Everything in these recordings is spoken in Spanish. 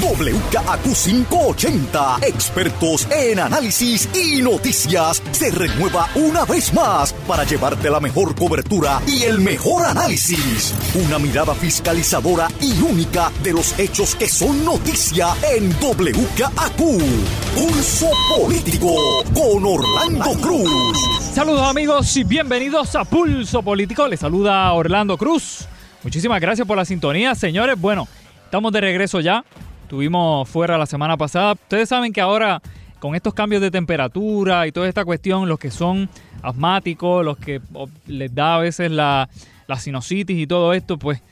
WKAQ 580, expertos en análisis y noticias, se renueva una vez más para llevarte la mejor cobertura y el mejor análisis. Una mirada fiscalizadora y única de los hechos que son noticia en WKAQ. Pulso Político con Orlando Cruz. Saludos amigos y bienvenidos a Pulso Político. Les saluda Orlando Cruz. Muchísimas gracias por la sintonía, señores. Bueno, estamos de regreso ya. Estuvimos fuera la semana pasada. Ustedes saben que ahora con estos cambios de temperatura y toda esta cuestión, los que son asmáticos, los que les da a veces la, la sinusitis y todo esto, pues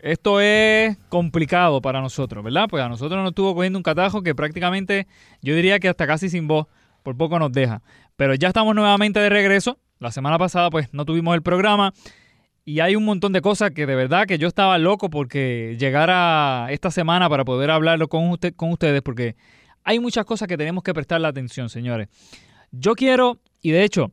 esto es complicado para nosotros, ¿verdad? Pues a nosotros nos estuvo cogiendo un catajo que prácticamente yo diría que hasta casi sin voz, por poco nos deja. Pero ya estamos nuevamente de regreso. La semana pasada pues no tuvimos el programa y hay un montón de cosas que de verdad que yo estaba loco porque llegara esta semana para poder hablarlo con, usted, con ustedes porque hay muchas cosas que tenemos que prestarle atención, señores. Yo quiero, y de hecho,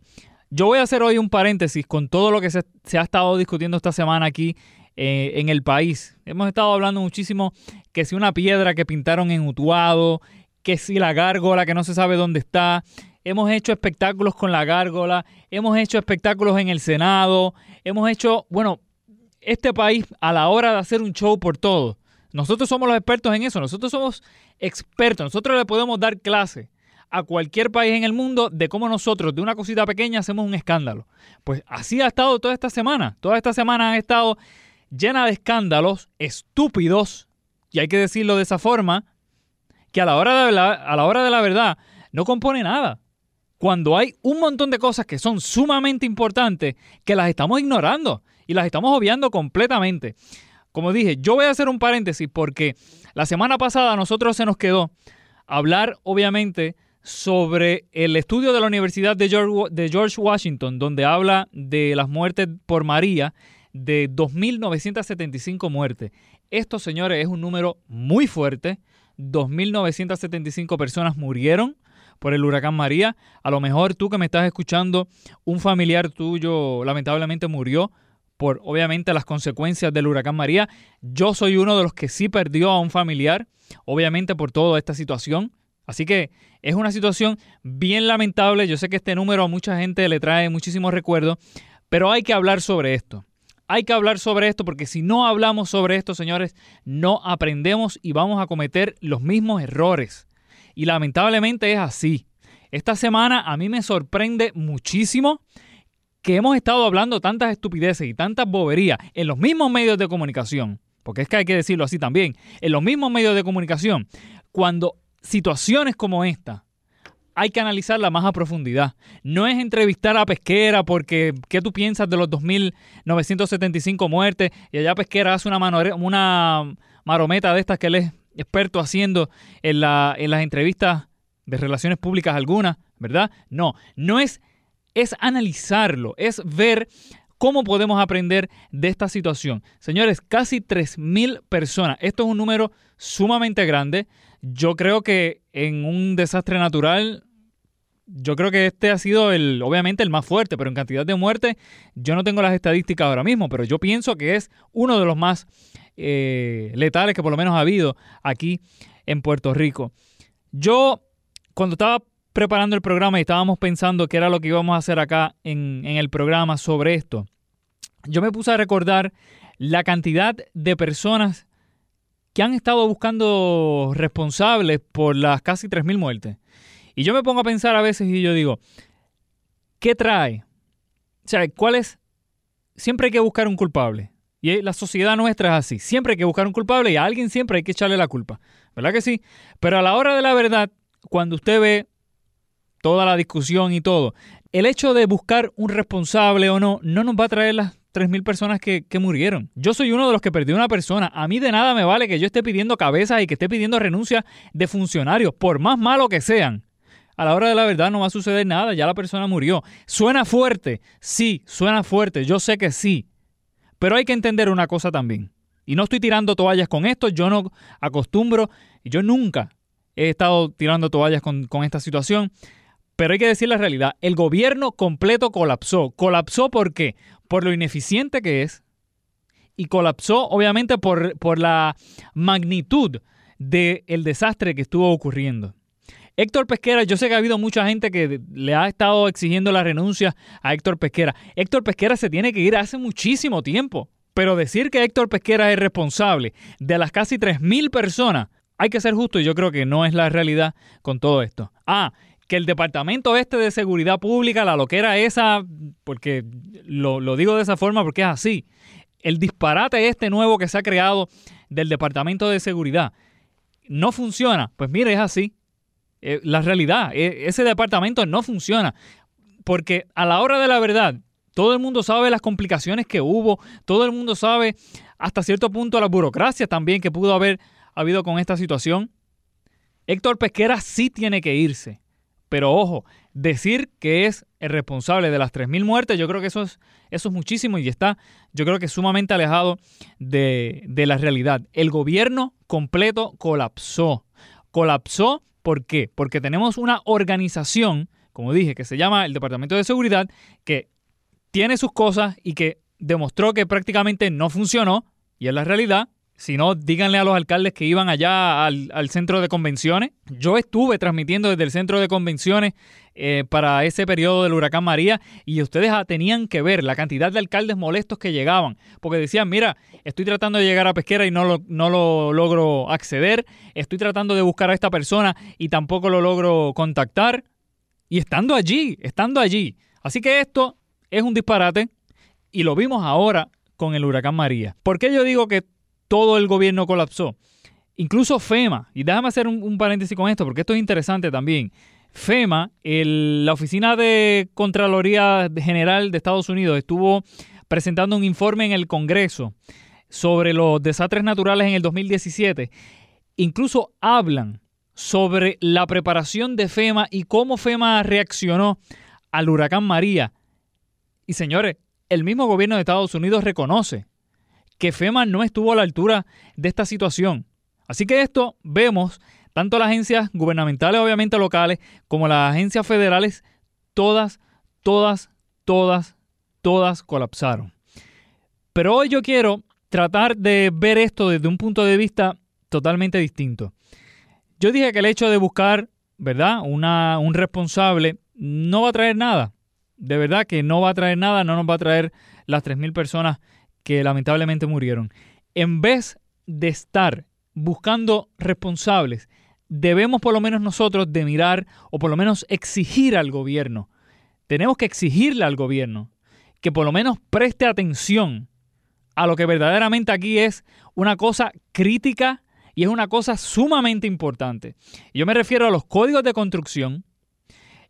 yo voy a hacer hoy un paréntesis con todo lo que se, se ha estado discutiendo esta semana aquí eh, en el país. Hemos estado hablando muchísimo que si una piedra que pintaron en Utuado, que si la gárgola que no se sabe dónde está. Hemos hecho espectáculos con la gárgola, hemos hecho espectáculos en el Senado, hemos hecho, bueno, este país a la hora de hacer un show por todo. Nosotros somos los expertos en eso, nosotros somos expertos, nosotros le podemos dar clase a cualquier país en el mundo de cómo nosotros de una cosita pequeña hacemos un escándalo. Pues así ha estado toda esta semana. Toda esta semana ha estado llena de escándalos estúpidos, y hay que decirlo de esa forma, que a la hora de la, a la, hora de la verdad no compone nada. Cuando hay un montón de cosas que son sumamente importantes que las estamos ignorando y las estamos obviando completamente. Como dije, yo voy a hacer un paréntesis porque la semana pasada a nosotros se nos quedó hablar, obviamente, sobre el estudio de la Universidad de George, Washington, donde habla de las muertes por María, de 2.975 muertes. Esto, señores, es un número muy fuerte. 2.975 personas murieron por el huracán María. A lo mejor tú que me estás escuchando, un familiar tuyo lamentablemente murió por obviamente las consecuencias del huracán María. Yo soy uno de los que sí perdió a un familiar, obviamente por toda esta situación. Así que es una situación bien lamentable. Yo sé que este número a mucha gente le trae muchísimos recuerdos, pero hay que hablar sobre esto. Hay que hablar sobre esto porque si no hablamos sobre esto, señores, no aprendemos y vamos a cometer los mismos errores. Y lamentablemente es así. Esta semana a mí me sorprende muchísimo que hemos estado hablando tantas estupideces y tantas boberías en los mismos medios de comunicación, porque es que hay que decirlo así también, en los mismos medios de comunicación, cuando situaciones como esta hay que analizarla más a profundidad. No es entrevistar a Pesquera porque ¿qué tú piensas de los 2.975 muertes? Y allá Pesquera hace una, una marometa de estas que él es experto haciendo en, la, en las entrevistas de relaciones públicas algunas, ¿verdad? No, no es, es analizarlo, es ver cómo podemos aprender de esta situación. Señores, casi 3.000 personas. Esto es un número sumamente grande. Yo creo que en un desastre natural, yo creo que este ha sido el, obviamente el más fuerte, pero en cantidad de muertes, yo no tengo las estadísticas ahora mismo, pero yo pienso que es uno de los más eh, letales que por lo menos ha habido aquí en Puerto Rico. Yo, cuando estaba preparando el programa y estábamos pensando qué era lo que íbamos a hacer acá en, el programa sobre esto, yo me puse a recordar la cantidad de personas que han estado buscando responsables por las casi 3.000 muertes. Y yo me pongo a pensar a veces y yo digo, ¿qué trae? O sea, ¿cuál es? Siempre hay que buscar un culpable. Y la sociedad nuestra es así. Siempre hay que buscar un culpable y a alguien siempre hay que echarle la culpa. ¿Verdad que sí? Pero a la hora de la verdad, cuando usted ve toda la discusión y todo, el hecho de buscar un responsable o no, no nos va a traer las 3.000 personas que, murieron. Yo soy uno de los que perdió una persona. A mí de nada me vale que yo esté pidiendo cabezas y que esté pidiendo renuncia de funcionarios, por más malo que sean. A la hora de la verdad no va a suceder nada, ya la persona murió. ¿Suena fuerte? Sí, suena fuerte, yo sé que sí. Pero hay que entender una cosa también. Y no estoy tirando toallas con esto, yo no acostumbro, yo nunca he estado tirando toallas con, con esta situación. Pero hay que decir la realidad, el gobierno completo colapsó. ¿Colapsó por qué? Por lo ineficiente que es y colapsó obviamente por, por la magnitud del desastre que estuvo ocurriendo. Héctor Pesquera, yo sé que ha habido mucha gente que le ha estado exigiendo la renuncia a Héctor Pesquera. Héctor Pesquera se tiene que ir hace muchísimo tiempo. Pero decir que Héctor Pesquera es responsable de las casi 3.000 personas, hay que ser justo y yo creo que no es la realidad con todo esto. Ah, que el Departamento Este de Seguridad Pública, la loquera esa, porque lo, lo digo de esa forma porque es así, el disparate este nuevo que se ha creado del Departamento de Seguridad no funciona, pues mire, es así. Eh, la realidad, e, ese departamento no funciona. Porque a la hora de la verdad, todo el mundo sabe las complicaciones que hubo, todo el mundo sabe hasta cierto punto la burocracia también que pudo haber habido con esta situación. Héctor Pesquera sí tiene que irse. Pero ojo, decir que es el responsable de las 3.000 muertes, yo creo que eso es, eso es muchísimo y está, yo creo que sumamente alejado de, de la realidad. El gobierno completo colapsó. Colapsó, ¿por qué? Porque tenemos una organización, como dije, que se llama el Departamento de Seguridad, que tiene sus cosas y que demostró que prácticamente no funcionó, y es la realidad, si no, díganle a los alcaldes que iban allá al, centro de convenciones. Yo estuve transmitiendo desde el centro de convenciones eh, para ese periodo del huracán María y ustedes tenían que ver la cantidad de alcaldes molestos que llegaban, porque decían, mira, estoy tratando de llegar a Pesquera y no lo, no lo logro acceder, estoy tratando de buscar a esta persona y tampoco lo logro contactar. Y estando allí, estando allí. Así que esto es un disparate y lo vimos ahora con el huracán María. ¿Por qué yo digo que todo el gobierno colapsó. Incluso FEMA, y déjame hacer un, paréntesis con esto, porque esto es interesante también. FEMA, la Oficina de Contraloría General de Estados Unidos, estuvo presentando un informe en el Congreso sobre los desastres naturales en el 2017. Incluso hablan sobre la preparación de FEMA y cómo FEMA reaccionó al huracán María. Y señores, el mismo gobierno de Estados Unidos reconoce que FEMA no estuvo a la altura de esta situación. Así que esto vemos, tanto las agencias gubernamentales, obviamente locales, como las agencias federales, todas, todas, todas, todas colapsaron. Pero hoy yo quiero tratar de ver esto desde un punto de vista totalmente distinto. Yo dije que el hecho de buscar, ¿verdad? Un responsable no va a traer nada. De verdad que no va a traer nada, no nos va a traer las 3.000 personas que lamentablemente murieron. En vez de estar buscando responsables, debemos por lo menos nosotros de mirar o por lo menos exigir al gobierno. Tenemos que exigirle al gobierno que por lo menos preste atención a lo que verdaderamente aquí es una cosa crítica y es una cosa sumamente importante. Yo me refiero a los códigos de construcción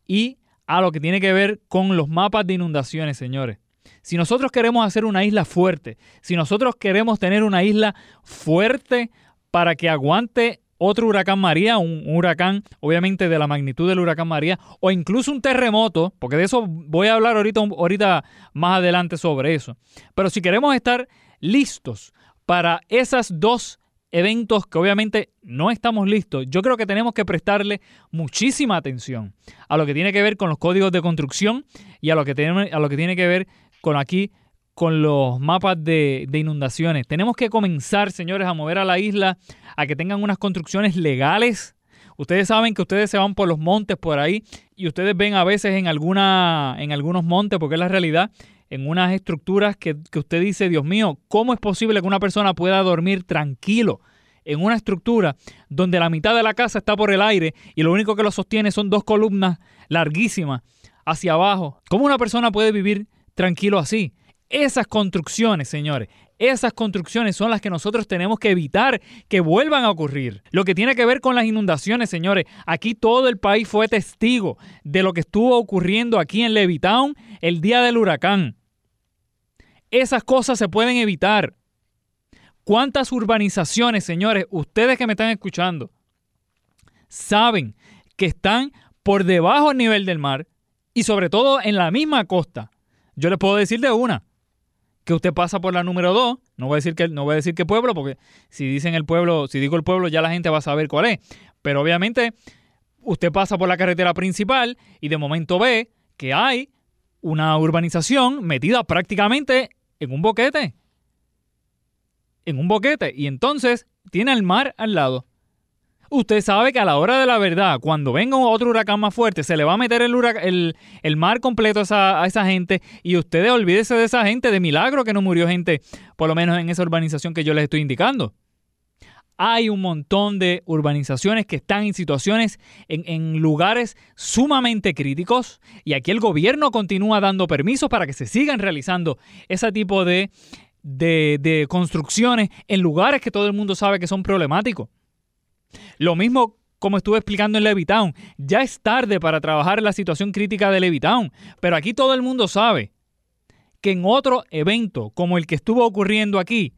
y a lo que tiene que ver con los mapas de inundaciones, señores. Si nosotros queremos hacer una isla fuerte, si nosotros queremos tener una isla fuerte para que aguante otro huracán María, un, huracán obviamente de la magnitud del huracán María, o incluso un terremoto, porque de eso voy a hablar ahorita, ahorita más adelante sobre eso. Pero si queremos estar listos para esas dos eventos que obviamente no estamos listos, yo creo que tenemos que prestarle muchísima atención a lo que tiene que ver con los códigos de construcción y a lo que tiene, a lo que, tiene que ver con aquí con los mapas de, inundaciones. Tenemos que comenzar, señores, a mover a la isla a que tengan unas construcciones legales. Ustedes saben que ustedes se van por los montes por ahí y ustedes ven a veces en, alguna, en algunos montes, porque es la realidad, en unas estructuras que, que usted dice, Dios mío, ¿cómo es posible que una persona pueda dormir tranquilo? en una estructura donde la mitad de la casa está por el aire y lo único que lo sostiene son dos columnas larguísimas hacia abajo. ¿Cómo una persona puede vivir tranquilo así? Esas construcciones, señores, esas construcciones son las que nosotros tenemos que evitar que vuelvan a ocurrir. Lo que tiene que ver con las inundaciones, señores, aquí todo el país fue testigo de lo que estuvo ocurriendo aquí en Levittown el día del huracán. Esas cosas se pueden evitar. ¿Cuántas urbanizaciones, señores, ustedes que me están escuchando, saben que están por debajo del nivel del mar y sobre todo en la misma costa? Yo les puedo decir de una que usted pasa por la número 2, no voy a decir que no voy a decir qué pueblo porque si dicen el pueblo, si digo el pueblo ya la gente va a saber cuál es, pero obviamente usted pasa por la carretera principal y de momento ve que hay una urbanización metida prácticamente en un boquete. En un boquete. Y entonces tiene el mar al lado usted sabe que a la hora de la verdad, cuando venga otro huracán más fuerte, se le va a meter el, el, mar completo a esa, gente y ustedes olvídese de esa gente, de milagro que no murió gente, por lo menos en esa urbanización que yo les estoy indicando. Hay un montón de urbanizaciones que están en situaciones, en, lugares sumamente críticos y aquí el gobierno continúa dando permisos para que se sigan realizando ese tipo de construcciones en lugares que todo el mundo sabe que son problemáticos. Lo mismo como estuve explicando en Levittown, ya es tarde para trabajar la situación crítica de Levittown, pero aquí todo el mundo sabe que en otro evento como el que estuvo ocurriendo aquí,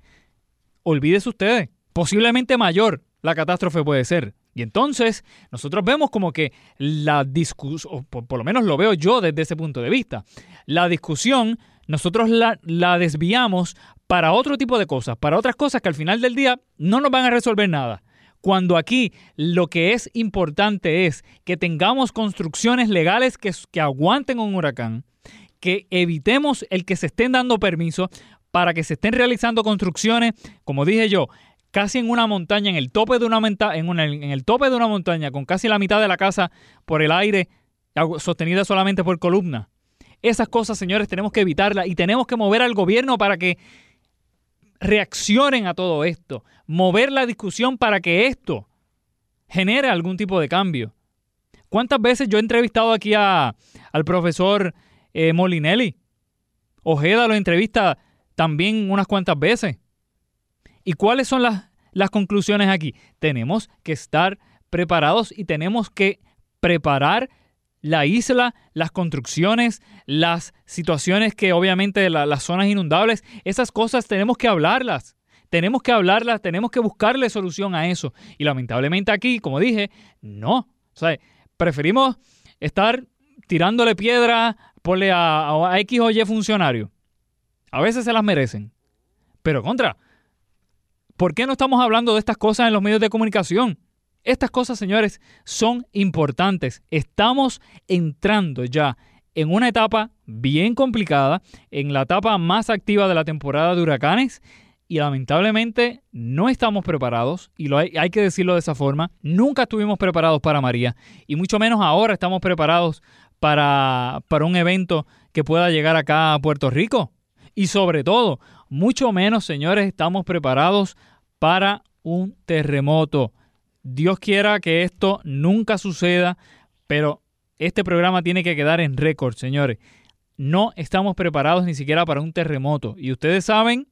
olvídese ustedes, posiblemente mayor la catástrofe puede ser. Y entonces nosotros vemos como que la discusión, por, por, lo menos lo veo yo desde ese punto de vista, la discusión nosotros la, la desviamos para otro tipo de cosas, para otras cosas que al final del día no nos van a resolver nada. Cuando aquí lo que es importante es que tengamos construcciones legales que, que aguanten un huracán, que evitemos el que se estén dando permiso para que se estén realizando construcciones, como dije yo, casi en una montaña, en el tope de una, en, en el tope de una montaña, con casi la mitad de la casa por el aire, sostenida solamente por columnas. Esas cosas, señores, tenemos que evitarlas y tenemos que mover al gobierno para que reaccionen a todo esto, mover la discusión para que esto genere algún tipo de cambio. ¿Cuántas veces yo he entrevistado aquí a, al profesor eh, Molinelli? Ojeda lo entrevista también unas cuantas veces. ¿Y cuáles son las, las conclusiones aquí? Tenemos que estar preparados y tenemos que preparar la isla, las construcciones, las situaciones que obviamente las zonas inundables, esas cosas tenemos que hablarlas. Tenemos que hablarlas, tenemos que buscarle solución a eso. Y lamentablemente aquí, como dije, no. O sea, preferimos estar tirándole piedra porle a, a X o Y funcionario. A veces se las merecen. Pero contra, ¿por qué no estamos hablando de estas cosas en los medios de comunicación? Estas cosas, señores, son importantes. Estamos entrando ya en una etapa bien complicada, en la etapa más activa de la temporada de huracanes y lamentablemente no estamos preparados, y lo hay, que decirlo de esa forma, nunca estuvimos preparados para María, y mucho menos ahora estamos preparados para, para un evento que pueda llegar acá a Puerto Rico. Y sobre todo, mucho menos, señores, estamos preparados para un terremoto. Dios quiera que esto nunca suceda, pero este programa tiene que quedar en récord, señores. no estamos preparados ni siquiera para un terremoto. Y ustedes saben,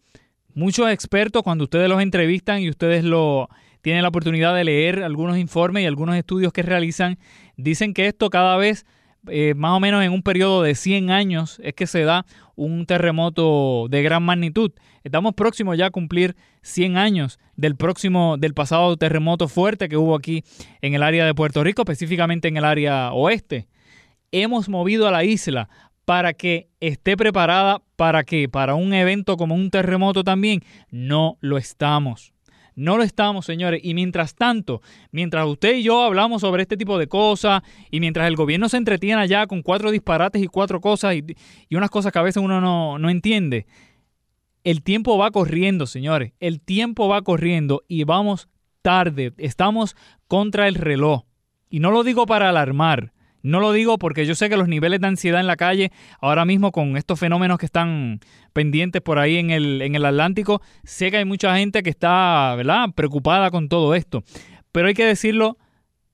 muchos expertos, cuando ustedes los entrevistan y ustedes lo tienen la oportunidad de leer algunos informes y algunos estudios que realizan, dicen que esto cada vez, eh, más o menos en un periodo de 100 años, es que se da un terremoto de gran magnitud. Estamos próximos ya a cumplir 100 años del próximo, del pasado terremoto fuerte que hubo aquí en el área de Puerto Rico, específicamente en el área oeste. Hemos movido a la isla para que esté preparada para que para un evento como un terremoto también no lo estamos. No lo estamos, señores. Y mientras tanto, mientras usted y yo hablamos sobre este tipo de cosas y mientras el gobierno se entretiene allá con cuatro disparates y cuatro cosas y, y unas cosas que a veces uno no, no entiende, el tiempo va corriendo, señores. El tiempo va corriendo y vamos tarde. Estamos contra el reloj. Y no lo digo para alarmar. No lo digo porque yo sé que los niveles de ansiedad en la calle, ahora mismo con estos fenómenos que están pendientes por ahí en el, en el Atlántico, sé que hay mucha gente que está ¿verdad? preocupada con todo esto. Pero hay que decirlo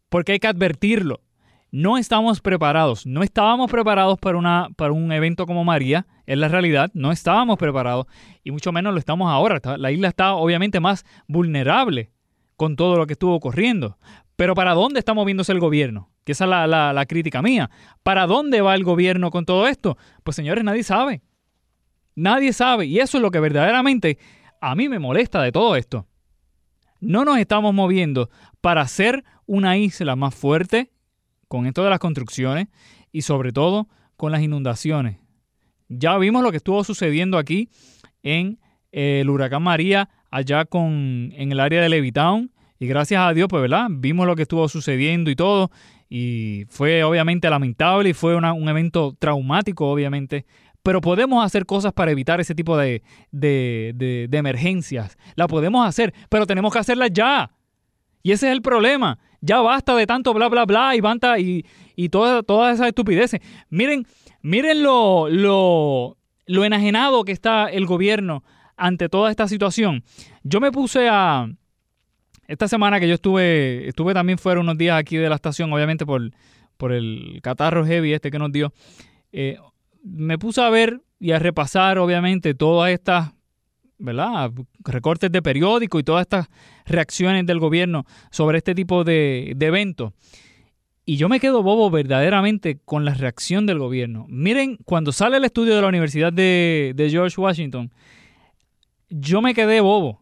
porque hay que advertirlo. No estamos preparados, no estábamos preparados para, una, para un evento como María, en la realidad, no estábamos preparados y mucho menos lo estamos ahora. La isla está obviamente más vulnerable con todo lo que estuvo ocurriendo. Pero ¿para dónde está moviéndose el gobierno? Que esa es la, la, crítica mía. ¿Para dónde va el gobierno con todo esto? Pues señores, nadie sabe. Nadie sabe. Y eso es lo que verdaderamente a mí me molesta de todo esto. No nos estamos moviendo para hacer una isla más fuerte con esto de las construcciones y sobre todo con las inundaciones. Ya vimos lo que estuvo sucediendo aquí en eh, el huracán María, allá con, en el área de Levitown. Y gracias a Dios, pues, ¿verdad? Vimos lo que estuvo sucediendo y todo. Y fue obviamente lamentable y fue un evento traumático, obviamente. Pero podemos hacer cosas para evitar ese tipo de, de, de emergencias. La podemos hacer, pero tenemos que hacerlas ya. Y ese es el problema. Ya basta de tanto bla, bla, bla y banta y, y todas toda esas estupideces. Miren, miren lo, lo, enajenado que está el gobierno ante toda esta situación. Yo me puse a... Esta semana que yo estuve, estuve también fuera unos días aquí de la estación, obviamente por, por el catarro heavy este que nos dio, eh, me puse a ver y a repasar, obviamente, todas estas ¿verdad? recortes de periódico y todas estas reacciones del gobierno sobre este tipo de, eventos. Y yo me quedo bobo verdaderamente con la reacción del gobierno. Miren, cuando sale el estudio de la Universidad de, George Washington, yo me quedé bobo.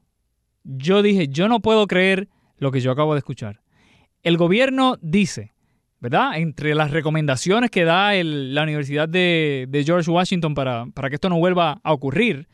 Yo dije, yo no puedo creer lo que yo acabo de escuchar. El gobierno dice, ¿verdad? Entre las recomendaciones que da la Universidad de, de George Washington para, que esto no vuelva a ocurrir,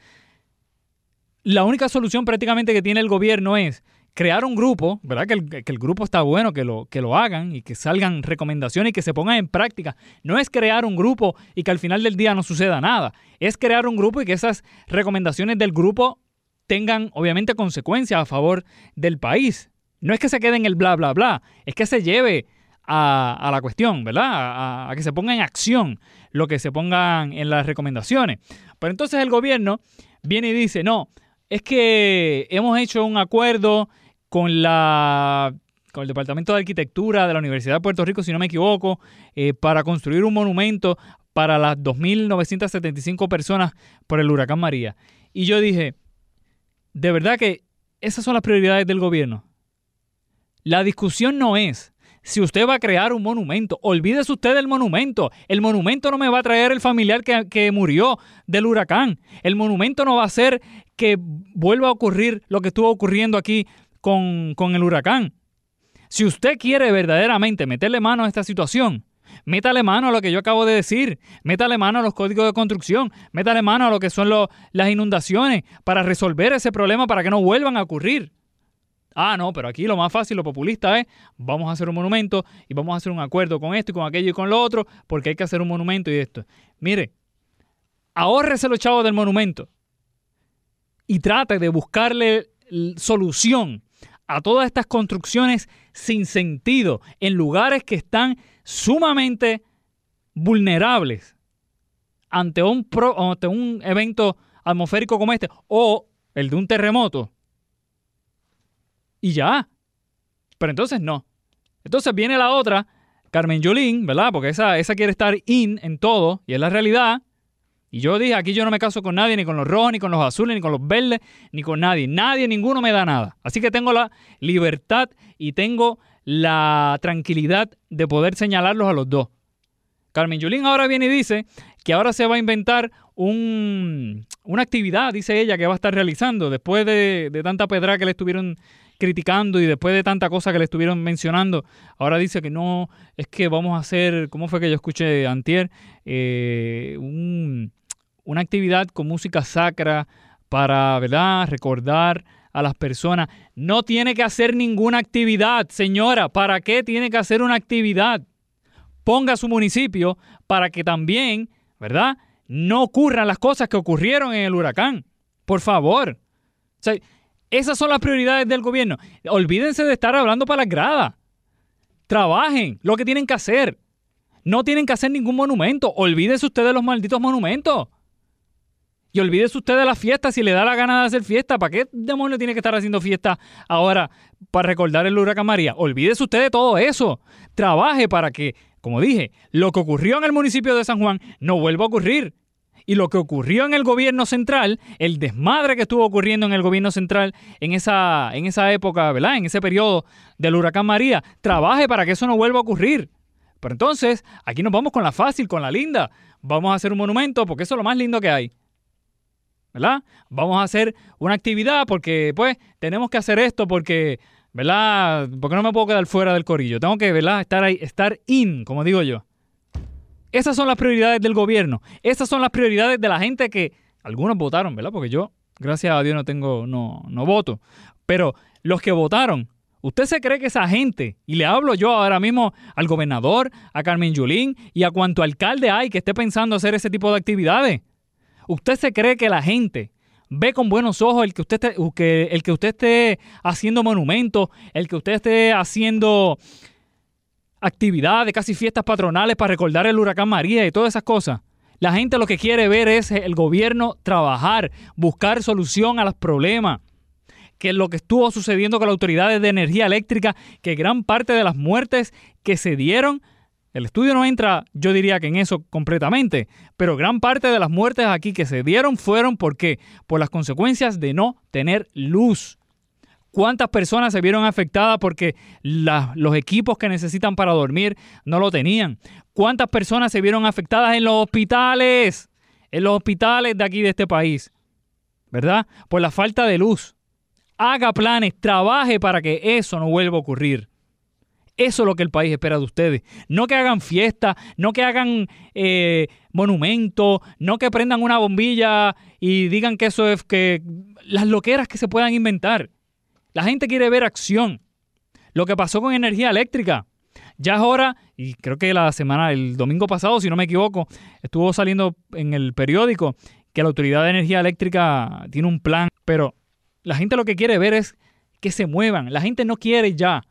la única solución prácticamente que tiene el gobierno es crear un grupo, ¿verdad? Que el, grupo está bueno, que lo, que lo hagan y que salgan recomendaciones y que se pongan en práctica. No es crear un grupo y que al final del día no suceda nada. Es crear un grupo y que esas recomendaciones del grupo tengan obviamente consecuencias a favor del país. No es que se quede en el bla, bla, bla. Es que se lleve a, la cuestión, ¿verdad? A, que se ponga en acción lo que se pongan en las recomendaciones. Pero entonces el gobierno viene y dice, no, es que hemos hecho un acuerdo con la con el Departamento de Arquitectura de la Universidad de Puerto Rico, si no me equivoco, eh, para construir un monumento para las 2.975 personas por el huracán María. Y yo dije, de verdad que esas son las prioridades del gobierno. La discusión no es si usted va a crear un monumento, olvídese usted del monumento. El monumento no me va a traer el familiar que, murió del huracán. El monumento no va a hacer que vuelva a ocurrir lo que estuvo ocurriendo aquí con, con el huracán. Si usted quiere verdaderamente meterle mano a esta situación, métale mano a lo que yo acabo de decir, métale mano a los códigos de construcción, métale mano a lo que son las inundaciones para resolver ese problema para que no vuelvan a ocurrir. Ah, no, pero aquí lo más fácil, lo populista es, vamos a hacer un monumento y vamos a hacer un acuerdo con esto y con aquello y con lo otro, porque hay que hacer un monumento y esto. Mire, ahórrese los chavos del monumento y trate de buscarle solución a todas estas construcciones sin sentido en lugares que están sumamente vulnerables ante un, ante un evento atmosférico como este o el de un terremoto y ya. Pero entonces no. Entonces viene la otra, Carmen Yolín, ¿verdad? Porque esa, esa quiere estar in en todo y es la realidad. Y yo dije, aquí yo no me caso con nadie, ni con los rojos, ni con los azules, ni con los verdes, ni con nadie. Nadie, ninguno me da nada. Así que tengo la libertad y tengo la tranquilidad de poder señalarlos a los dos. Carmen Yulín ahora viene y dice que ahora se va a inventar un, una actividad, dice ella, que va a estar realizando después de, de tanta pedra que le estuvieron criticando y después de tanta cosa que le estuvieron mencionando, ahora dice que no, es que vamos a hacer, ¿cómo fue que yo escuché antier? Eh, un, una actividad con música sacra para, ¿verdad?, recordar a las personas. No tiene que hacer ninguna actividad, señora. ¿Para qué tiene que hacer una actividad? Ponga su municipio para que también, ¿verdad?, no ocurran las cosas que ocurrieron en el huracán. Por favor. esas son las prioridades del gobierno. Olvídense de estar hablando para las gradas. Trabajen lo que tienen que hacer. No tienen que hacer ningún monumento. Olvídense ustedes de los malditos monumentos. Y olvídese usted de la fiesta si le da la gana de hacer fiesta. ¿Para qué demonio tiene que estar haciendo fiesta ahora para recordar el huracán María? Olvídese usted de todo eso. Trabaje para que, como dije, lo que ocurrió en el municipio de San Juan no vuelva a ocurrir. Y lo que ocurrió en el gobierno central, el desmadre que estuvo ocurriendo en el gobierno central en esa, en esa época, ¿verdad? En ese periodo del huracán María, trabaje para que eso no vuelva a ocurrir. Pero entonces, aquí nos vamos con la fácil, con la linda. Vamos a hacer un monumento porque eso es lo más lindo que hay. ¿Verdad? Vamos a hacer una actividad porque, pues, tenemos que hacer esto porque, ¿verdad? Porque no me puedo quedar fuera del corillo. Tengo que, ¿verdad? Estar ahí, estar in, como digo yo. Esas son las prioridades del gobierno. Esas son las prioridades de la gente que algunos votaron, ¿verdad? Porque yo, gracias a Dios, no tengo, no, no voto. Pero los que votaron, ¿usted se cree que esa gente, y le hablo yo ahora mismo al gobernador, a Carmen Yulín y a cuanto alcalde hay que esté pensando hacer ese tipo de actividades? ¿Usted se cree que la gente ve con buenos ojos el que usted esté, el que usted esté haciendo monumentos, el que usted esté haciendo actividades, casi fiestas patronales para recordar el huracán María y todas esas cosas? La gente lo que quiere ver es el gobierno trabajar, buscar solución a los problemas que lo que estuvo sucediendo con las autoridades de energía eléctrica, que gran parte de las muertes que se dieron el estudio no entra, yo diría que en eso completamente, pero gran parte de las muertes aquí que se dieron fueron porque por las consecuencias de no tener luz. ¿Cuántas personas se vieron afectadas porque los equipos que necesitan para dormir no lo tenían? ¿Cuántas personas se vieron afectadas en los hospitales? En los hospitales de aquí de este país. ¿Verdad? Por la falta de luz. Haga planes, trabaje para que eso no vuelva a ocurrir. Eso es lo que el país espera de ustedes. No que hagan fiesta, no que hagan eh, monumentos, no que prendan una bombilla y digan que eso es que las loqueras que se puedan inventar. La gente quiere ver acción. Lo que pasó con energía eléctrica. Ya es hora, y creo que la semana, el domingo pasado, si no me equivoco, estuvo saliendo en el periódico que la Autoridad de Energía Eléctrica tiene un plan, pero la gente lo que quiere ver es que se muevan. La gente no quiere ya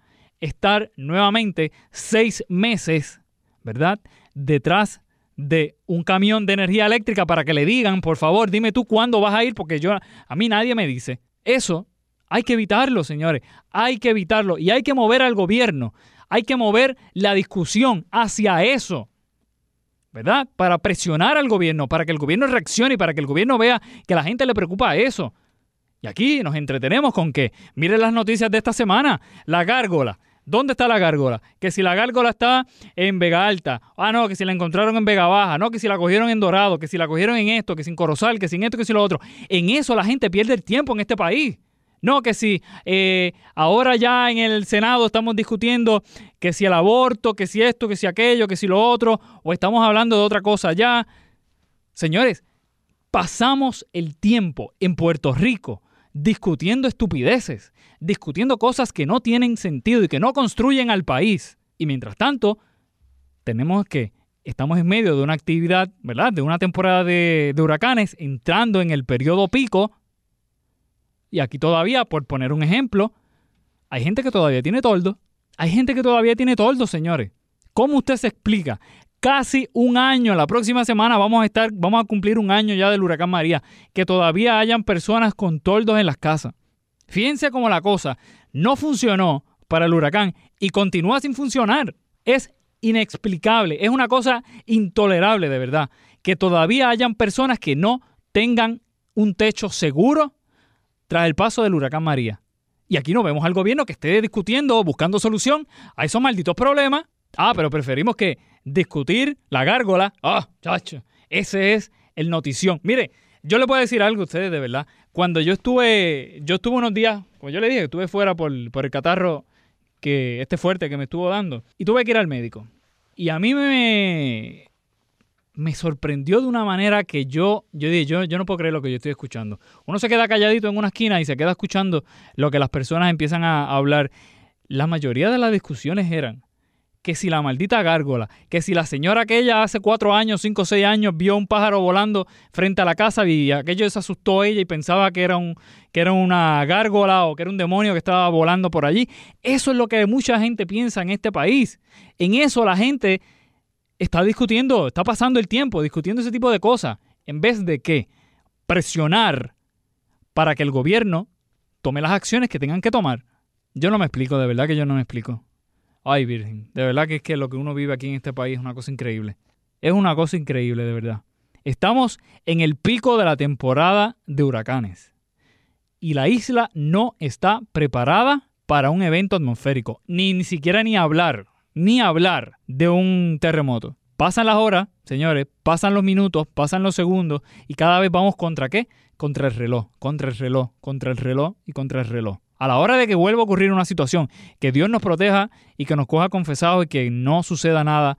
estar nuevamente seis meses, ¿verdad? Detrás de un camión de energía eléctrica para que le digan, por favor, dime tú cuándo vas a ir, porque yo, a mí nadie me dice. Eso hay que evitarlo, señores. Hay que evitarlo y hay que mover al gobierno. Hay que mover la discusión hacia eso. ¿Verdad? Para presionar al gobierno, para que el gobierno reaccione y para que el gobierno vea que a la gente le preocupa eso. Y aquí nos entretenemos con que, miren las noticias de esta semana, la gárgola. ¿Dónde está la gárgola? Que si la gárgola está en Vega Alta. Ah, no, que si la encontraron en Vega Baja. No, que si la cogieron en Dorado. Que si la cogieron en esto, que sin Corozal, que sin esto, que sin lo otro. En eso la gente pierde el tiempo en este país. No, que si eh, ahora ya en el Senado estamos discutiendo que si el aborto, que si esto, que si aquello, que si lo otro, o estamos hablando de otra cosa ya. Señores, pasamos el tiempo en Puerto Rico discutiendo estupideces, discutiendo cosas que no tienen sentido y que no construyen al país. Y mientras tanto, tenemos que estamos en medio de una actividad, ¿verdad? De una temporada de, huracanes, entrando en el periodo pico. Y aquí todavía, por poner un ejemplo, hay gente que todavía tiene toldo. Hay gente que todavía tiene toldo, señores. ¿Cómo usted se explica casi un año. La próxima semana vamos a estar, vamos a cumplir un año ya del huracán María. Que todavía hayan personas con toldos en las casas. Fíjense cómo la cosa no funcionó para el huracán y continúa sin funcionar. Es inexplicable, es una cosa intolerable de verdad que todavía hayan personas que no tengan un techo seguro tras el paso del huracán María. Y aquí no vemos al gobierno que esté discutiendo, buscando solución a esos malditos problemas. Ah, pero preferimos que discutir la gárgola. Ah, chacho, ese es el notición. Mire, yo le puedo decir algo a ustedes de verdad. Cuando yo estuve, yo estuve unos días, como yo le dije, estuve fuera por, el catarro que este fuerte que me estuvo dando y tuve que ir al médico. Y a mí me, me sorprendió de una manera que yo, yo dije, yo, yo no puedo creer lo que yo estoy escuchando. Uno se queda calladito en una esquina y se queda escuchando lo que las personas empiezan a hablar. La mayoría de las discusiones eran que si la maldita gárgola, que si la señora aquella hace cuatro años, cinco o seis años vio un pájaro volando frente a la casa y aquello se asustó ella y pensaba que era, un, que era una gárgola o que era un demonio que estaba volando por allí. Eso es lo que mucha gente piensa en este país. En eso la gente está discutiendo, está pasando el tiempo discutiendo ese tipo de cosas, en vez de que presionar para que el gobierno tome las acciones que tengan que tomar. Yo no me explico, de verdad que yo no me explico. Ay, Virgen, de verdad que es que lo que uno vive aquí en este país es una cosa increíble. Es una cosa increíble, de verdad. Estamos en el pico de la temporada de huracanes. Y la isla no está preparada para un evento atmosférico. Ni, ni siquiera ni hablar, ni hablar de un terremoto. Pasan las horas, señores, pasan los minutos, pasan los segundos y cada vez vamos contra qué? Contra el reloj, contra el reloj, contra el reloj y contra el reloj a la hora de que vuelva a ocurrir una situación, que Dios nos proteja y que nos coja confesados y que no suceda nada,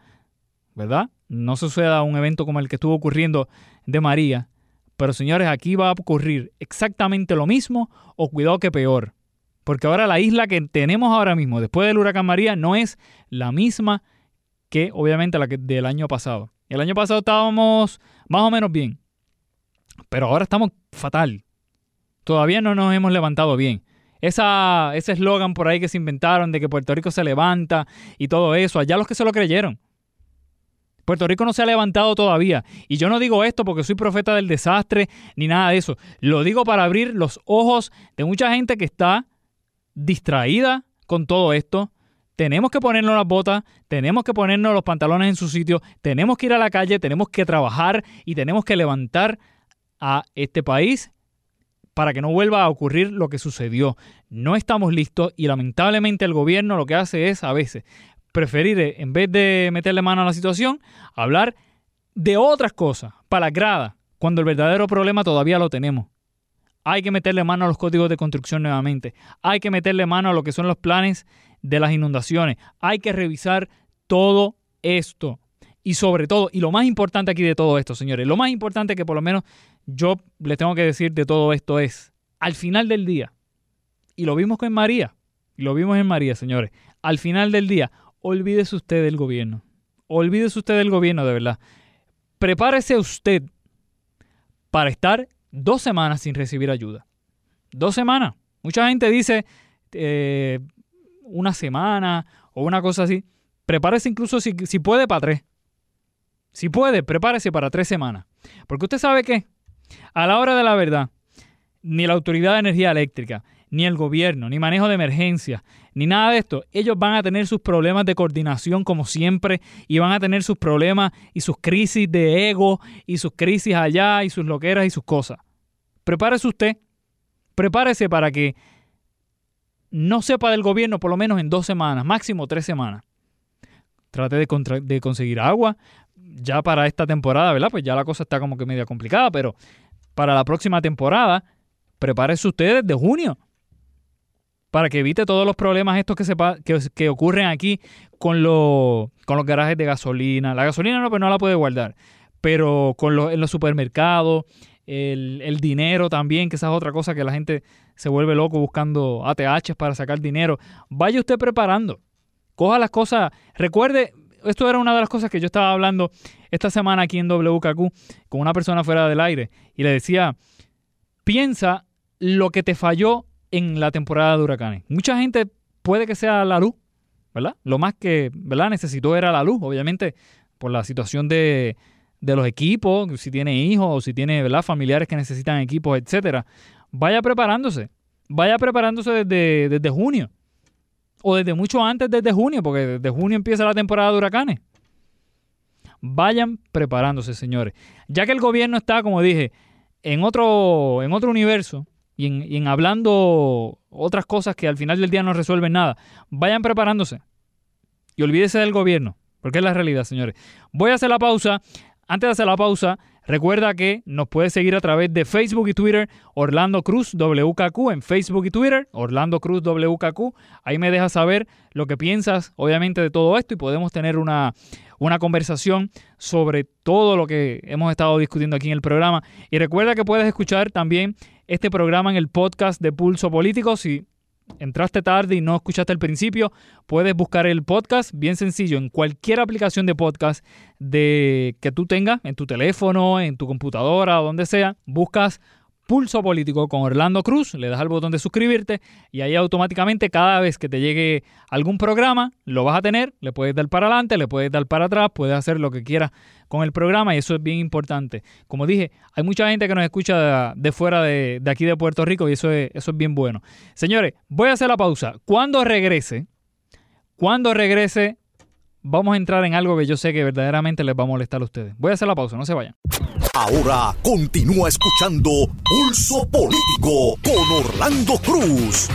¿verdad? No suceda un evento como el que estuvo ocurriendo de María. Pero señores, aquí va a ocurrir exactamente lo mismo o cuidado que peor. Porque ahora la isla que tenemos ahora mismo, después del huracán María, no es la misma que obviamente la que del año pasado. El año pasado estábamos más o menos bien. Pero ahora estamos fatal. Todavía no nos hemos levantado bien esa, ese eslogan por ahí que se inventaron de que Puerto Rico se levanta y todo eso, allá los que se lo creyeron. Puerto Rico no se ha levantado todavía. Y yo no digo esto porque soy profeta del desastre ni nada de eso. Lo digo para abrir los ojos de mucha gente que está distraída con todo esto. Tenemos que ponernos las botas, tenemos que ponernos los pantalones en su sitio, tenemos que ir a la calle, tenemos que trabajar y tenemos que levantar a este país para que no vuelva a ocurrir lo que sucedió. No estamos listos y lamentablemente el gobierno lo que hace es a veces preferir, eh, en vez de meterle mano a la situación, hablar de otras cosas, palacradas, cuando el verdadero problema todavía lo tenemos. Hay que meterle mano a los códigos de construcción nuevamente. Hay que meterle mano a lo que son los planes de las inundaciones. Hay que revisar todo esto. Y sobre todo, y lo más importante aquí de todo esto, señores, lo más importante que por lo menos yo les tengo que decir de todo esto es, al final del día, y lo vimos con María, y lo vimos en María, señores, al final del día, olvídese usted del gobierno. Olvídese usted del gobierno, de verdad. Prepárese usted para estar dos semanas sin recibir ayuda. Dos semanas. Mucha gente dice eh, una semana o una cosa así. Prepárese incluso si, si puede para tres. Si puede, prepárese para tres semanas. Porque usted sabe que a la hora de la verdad, ni la Autoridad de Energía Eléctrica, ni el gobierno, ni manejo de emergencia, ni nada de esto, ellos van a tener sus problemas de coordinación como siempre y van a tener sus problemas y sus crisis de ego y sus crisis allá y sus loqueras y sus cosas. Prepárese usted, prepárese para que no sepa del gobierno por lo menos en dos semanas, máximo tres semanas. Trate de, de conseguir agua, ya para esta temporada, ¿verdad? Pues ya la cosa está como que media complicada, pero para la próxima temporada, prepárese usted desde junio para que evite todos los problemas estos que, sepa, que, ocurren aquí con, con los garajes de gasolina. La gasolina no, pues no la puede guardar, pero con en los supermercados, el, el, dinero también, que esa es otra cosa que la gente se vuelve loco buscando ATH para sacar dinero. Vaya usted preparando. Coja las cosas. Recuerde, esto era una de las cosas que yo estaba hablando esta semana aquí en WKQ con una persona fuera del aire y le decía, piensa lo que te falló en la temporada de huracanes. Mucha gente puede que sea la luz, ¿verdad? Lo más que, ¿verdad? Necesitó era la luz, obviamente, por la situación de, los equipos, si tiene hijos o si tiene, ¿verdad? Familiares que necesitan equipos, etcétera. Vaya preparándose, vaya preparándose desde, desde junio o desde mucho antes, desde junio, porque desde junio empieza la temporada de huracanes. Vayan preparándose, señores. Ya que el gobierno está, como dije, en otro, en otro universo y en, y en hablando otras cosas que al final del día no resuelven nada, vayan preparándose. Y olvídese del gobierno, porque es la realidad, señores. Voy a hacer la pausa. Antes de hacer la pausa, recuerda que nos puedes seguir a través de Facebook y Twitter, Orlando Cruz WKQ, en Facebook y Twitter, Orlando Cruz WKQ. Ahí me dejas saber lo que piensas, obviamente, de todo esto y podemos tener una, una conversación sobre todo lo que hemos estado discutiendo aquí en el programa. Y recuerda que puedes escuchar también este programa en el podcast de Pulso Político. Si entraste tarde y no escuchaste el principio, puedes buscar el podcast, bien sencillo, en cualquier aplicación de podcast de, que tú tengas, en tu teléfono, en tu computadora donde sea, buscas Pulso Político con Orlando Cruz, le das al botón de suscribirte y ahí automáticamente cada vez que te llegue algún programa lo vas a tener, le puedes dar para adelante, le puedes dar para atrás, puedes hacer lo que quieras con el programa y eso es bien importante. Como dije, hay mucha gente que nos escucha de, fuera de, de, aquí de Puerto Rico y eso es, eso es bien bueno. Señores, voy a hacer la pausa. Cuando regrese, cuando regrese, vamos a entrar en algo que yo sé que verdaderamente les va a molestar a ustedes. Voy a hacer la pausa, no se vayan. Ahora continúa escuchando Pulso Político con Orlando Cruz.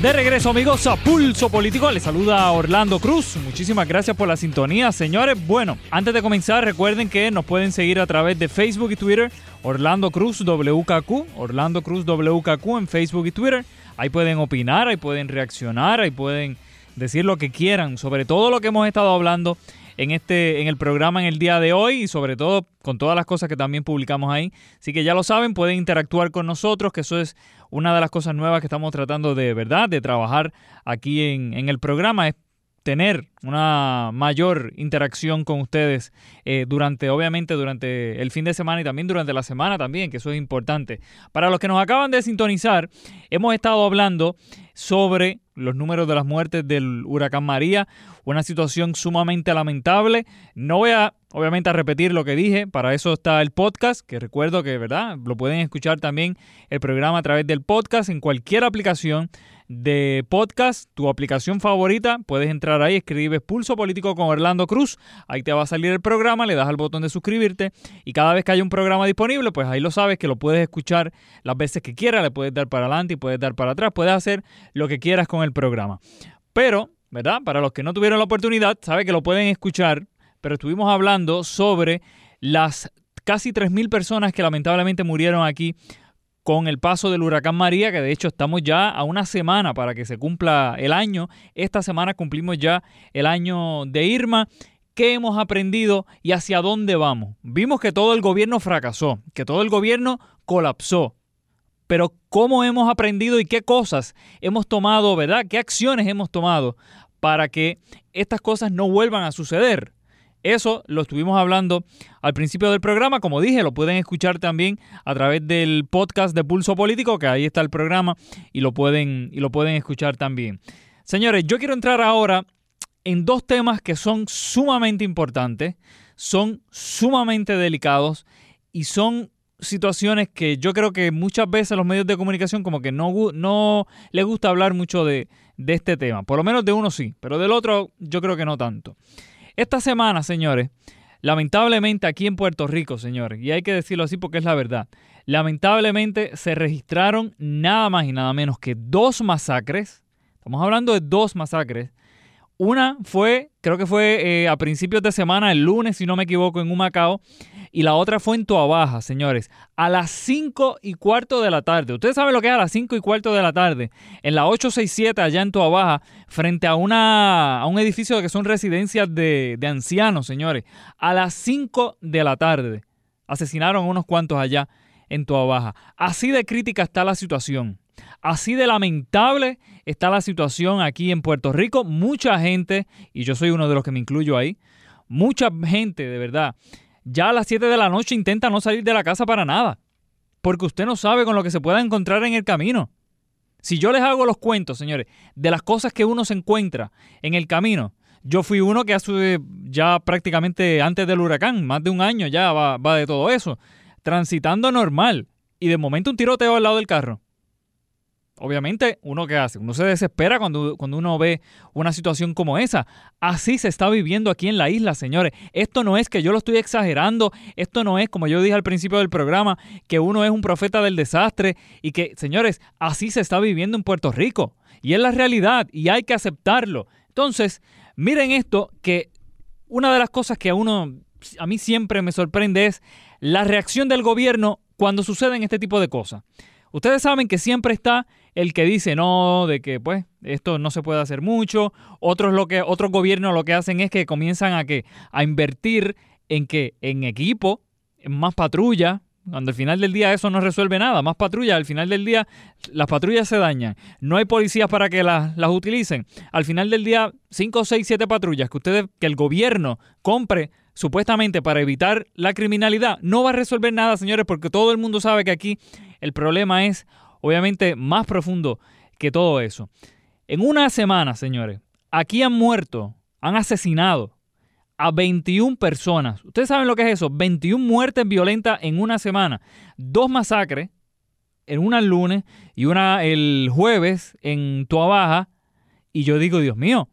De regreso amigos a Pulso Político, les saluda Orlando Cruz. Muchísimas gracias por la sintonía, señores. Bueno, antes de comenzar, recuerden que nos pueden seguir a través de Facebook y Twitter, Orlando Cruz WKQ, Orlando Cruz WKQ en Facebook y Twitter. Ahí pueden opinar, ahí pueden reaccionar, ahí pueden decir lo que quieran sobre todo lo que hemos estado hablando en este en el programa en el día de hoy y sobre todo con todas las cosas que también publicamos ahí. Así que ya lo saben, pueden interactuar con nosotros, que eso es una de las cosas nuevas que estamos tratando de verdad de trabajar aquí en, en el programa tener una mayor interacción con ustedes eh, durante, obviamente, durante el fin de semana y también durante la semana también, que eso es importante. Para los que nos acaban de sintonizar, hemos estado hablando sobre los números de las muertes del huracán María, una situación sumamente lamentable. No voy a, obviamente, a repetir lo que dije, para eso está el podcast, que recuerdo que, ¿verdad? Lo pueden escuchar también el programa a través del podcast en cualquier aplicación de podcast, tu aplicación favorita, puedes entrar ahí, escribes Pulso Político con Orlando Cruz, ahí te va a salir el programa, le das al botón de suscribirte y cada vez que haya un programa disponible, pues ahí lo sabes que lo puedes escuchar las veces que quieras, le puedes dar para adelante y puedes dar para atrás, puedes hacer lo que quieras con el programa. Pero, ¿verdad? Para los que no tuvieron la oportunidad, sabe que lo pueden escuchar, pero estuvimos hablando sobre las casi 3.000 personas que lamentablemente murieron aquí con el paso del huracán María, que de hecho estamos ya a una semana para que se cumpla el año. Esta semana cumplimos ya el año de Irma. ¿Qué hemos aprendido y hacia dónde vamos? Vimos que todo el gobierno fracasó, que todo el gobierno colapsó. Pero ¿cómo hemos aprendido y qué cosas hemos tomado, verdad? ¿Qué acciones hemos tomado para que estas cosas no vuelvan a suceder? Eso lo estuvimos hablando al principio del programa. Como dije, lo pueden escuchar también a través del podcast de Pulso Político, que ahí está el programa y lo pueden, y lo pueden escuchar también. Señores, yo quiero entrar ahora en dos temas que son sumamente importantes, son sumamente delicados y son situaciones que yo creo que muchas veces los medios de comunicación como que no, no les gusta hablar mucho de, de este tema. Por lo menos de uno sí, pero del otro yo creo que no tanto. Esta semana, señores, lamentablemente aquí en Puerto Rico, señores, y hay que decirlo así porque es la verdad, lamentablemente se registraron nada más y nada menos que dos masacres. Estamos hablando de dos masacres. Una fue, creo que fue eh, a principios de semana, el lunes, si no me equivoco, en Humacao y la otra fue en Baja, señores, a las 5 y cuarto de la tarde. Ustedes saben lo que es a las 5 y cuarto de la tarde, en la 867 allá en Baja, frente a, una, a un edificio que son residencias de, de ancianos, señores, a las 5 de la tarde. Asesinaron unos cuantos allá en Baja. Así de crítica está la situación. Así de lamentable está la situación aquí en Puerto Rico. Mucha gente, y yo soy uno de los que me incluyo ahí, mucha gente de verdad ya a las 7 de la noche intenta no salir de la casa para nada, porque usted no sabe con lo que se pueda encontrar en el camino. Si yo les hago los cuentos, señores, de las cosas que uno se encuentra en el camino, yo fui uno que hace ya prácticamente antes del huracán, más de un año ya va, va de todo eso, transitando normal y de momento un tiroteo al lado del carro. Obviamente, uno que hace, uno se desespera cuando, cuando uno ve una situación como esa. Así se está viviendo aquí en la isla, señores. Esto no es que yo lo estoy exagerando, esto no es, como yo dije al principio del programa, que uno es un profeta del desastre y que, señores, así se está viviendo en Puerto Rico. Y es la realidad y hay que aceptarlo. Entonces, miren esto, que una de las cosas que a uno, a mí siempre me sorprende es la reacción del gobierno cuando suceden este tipo de cosas. Ustedes saben que siempre está el que dice no, de que pues esto no se puede hacer mucho. Otros lo que otros gobiernos lo que hacen es que comienzan a que a invertir en que en equipo, en más patrulla, cuando al final del día eso no resuelve nada, más patrulla, al final del día las patrullas se dañan, no hay policías para que las, las utilicen. Al final del día, 5, 6, 7 patrullas que ustedes, que el gobierno compre supuestamente para evitar la criminalidad, no va a resolver nada, señores, porque todo el mundo sabe que aquí el problema es obviamente más profundo que todo eso. En una semana, señores, aquí han muerto, han asesinado a 21 personas. Ustedes saben lo que es eso, 21 muertes violentas en una semana, dos masacres, en una el lunes y una el jueves en Baja. y yo digo, Dios mío.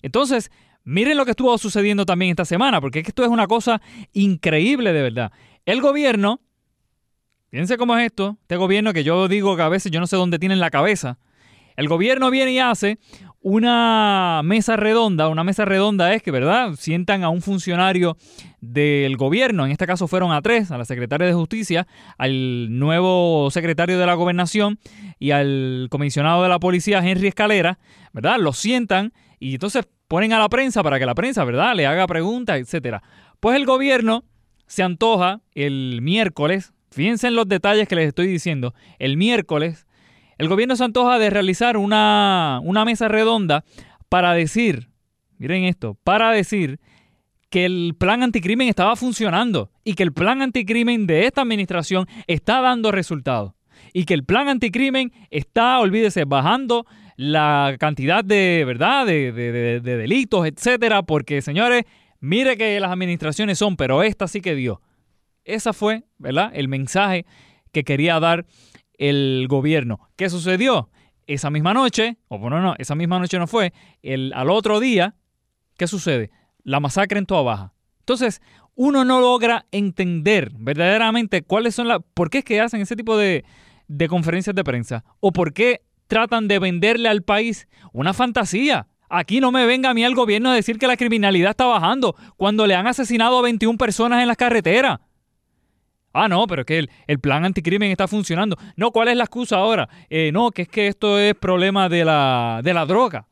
Entonces, miren lo que estuvo sucediendo también esta semana, porque es que esto es una cosa increíble de verdad. El gobierno Fíjense cómo es esto. Este gobierno que yo digo que a veces yo no sé dónde tienen la cabeza. El gobierno viene y hace una mesa redonda. Una mesa redonda es que, ¿verdad? Sientan a un funcionario del gobierno, en este caso fueron a tres, a la secretaria de Justicia, al nuevo secretario de la Gobernación y al comisionado de la policía, Henry Escalera, ¿verdad? Los sientan y entonces ponen a la prensa para que la prensa, ¿verdad? Le haga preguntas, etcétera. Pues el gobierno se antoja el miércoles, Fíjense en los detalles que les estoy diciendo. El miércoles, el gobierno se antoja de realizar una, una mesa redonda para decir, miren esto, para decir que el plan anticrimen estaba funcionando y que el plan anticrimen de esta administración está dando resultados. Y que el plan anticrimen está, olvídese, bajando la cantidad de, ¿verdad?, de, de delitos, etcétera, porque señores, mire que las administraciones son, pero esta sí que dio. Esa fue, ¿verdad? El mensaje que quería dar el gobierno. ¿Qué sucedió? Esa misma noche, o bueno, no, esa misma noche no fue, el, al otro día, ¿qué sucede? La masacre en Toa Baja. Entonces, uno no logra entender verdaderamente cuáles son las, por qué es que hacen ese tipo de, de conferencias de prensa, o por qué tratan de venderle al país una fantasía. Aquí no me venga a mí el gobierno a decir que la criminalidad está bajando cuando le han asesinado a 21 personas en las carreteras. Ah, no, pero es que el, plan anticrimen está funcionando. No, ¿cuál es la excusa ahora? Eh, no, que es que esto es problema de la, de la droga.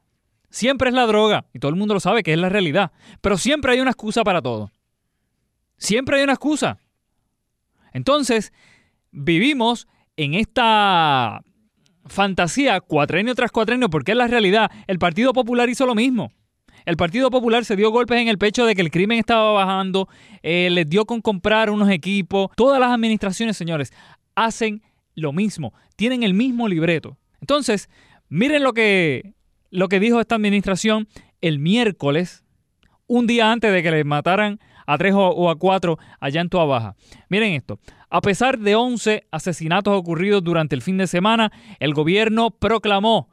Siempre es la droga, y todo el mundo lo sabe que es la realidad. Pero siempre hay una excusa para todo. Siempre hay una excusa. Entonces, vivimos en esta fantasía cuatrenio tras cuatrenio, porque es la realidad. El Partido Popular hizo lo mismo. El Partido Popular se dio golpes en el pecho de que el crimen estaba bajando, eh, les dio con comprar unos equipos. Todas las administraciones, señores, hacen lo mismo, tienen el mismo libreto. Entonces, miren lo que, lo que dijo esta administración el miércoles, un día antes de que le mataran a tres o a cuatro allá en Toa Baja. Miren esto. A pesar de 11 asesinatos ocurridos durante el fin de semana, el gobierno proclamó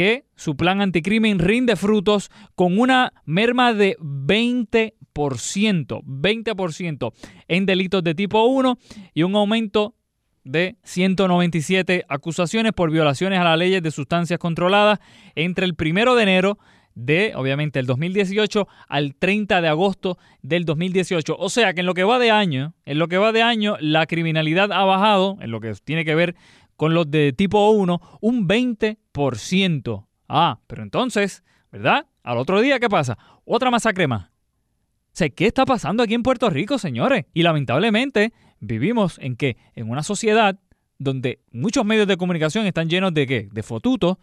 que su plan anticrimen rinde frutos con una merma de 20%, 20% en delitos de tipo 1 y un aumento de 197 acusaciones por violaciones a las leyes de sustancias controladas entre el primero de enero de, obviamente, el 2018 al 30 de agosto del 2018. O sea que en lo que va de año, en lo que va de año, la criminalidad ha bajado, en lo que tiene que ver con los de tipo 1 un 20%. Ah, pero entonces, ¿verdad? Al otro día, ¿qué pasa? Otra masacre más. ¿qué está pasando aquí en Puerto Rico, señores? Y lamentablemente vivimos en que en una sociedad donde muchos medios de comunicación están llenos de qué? De fotutos,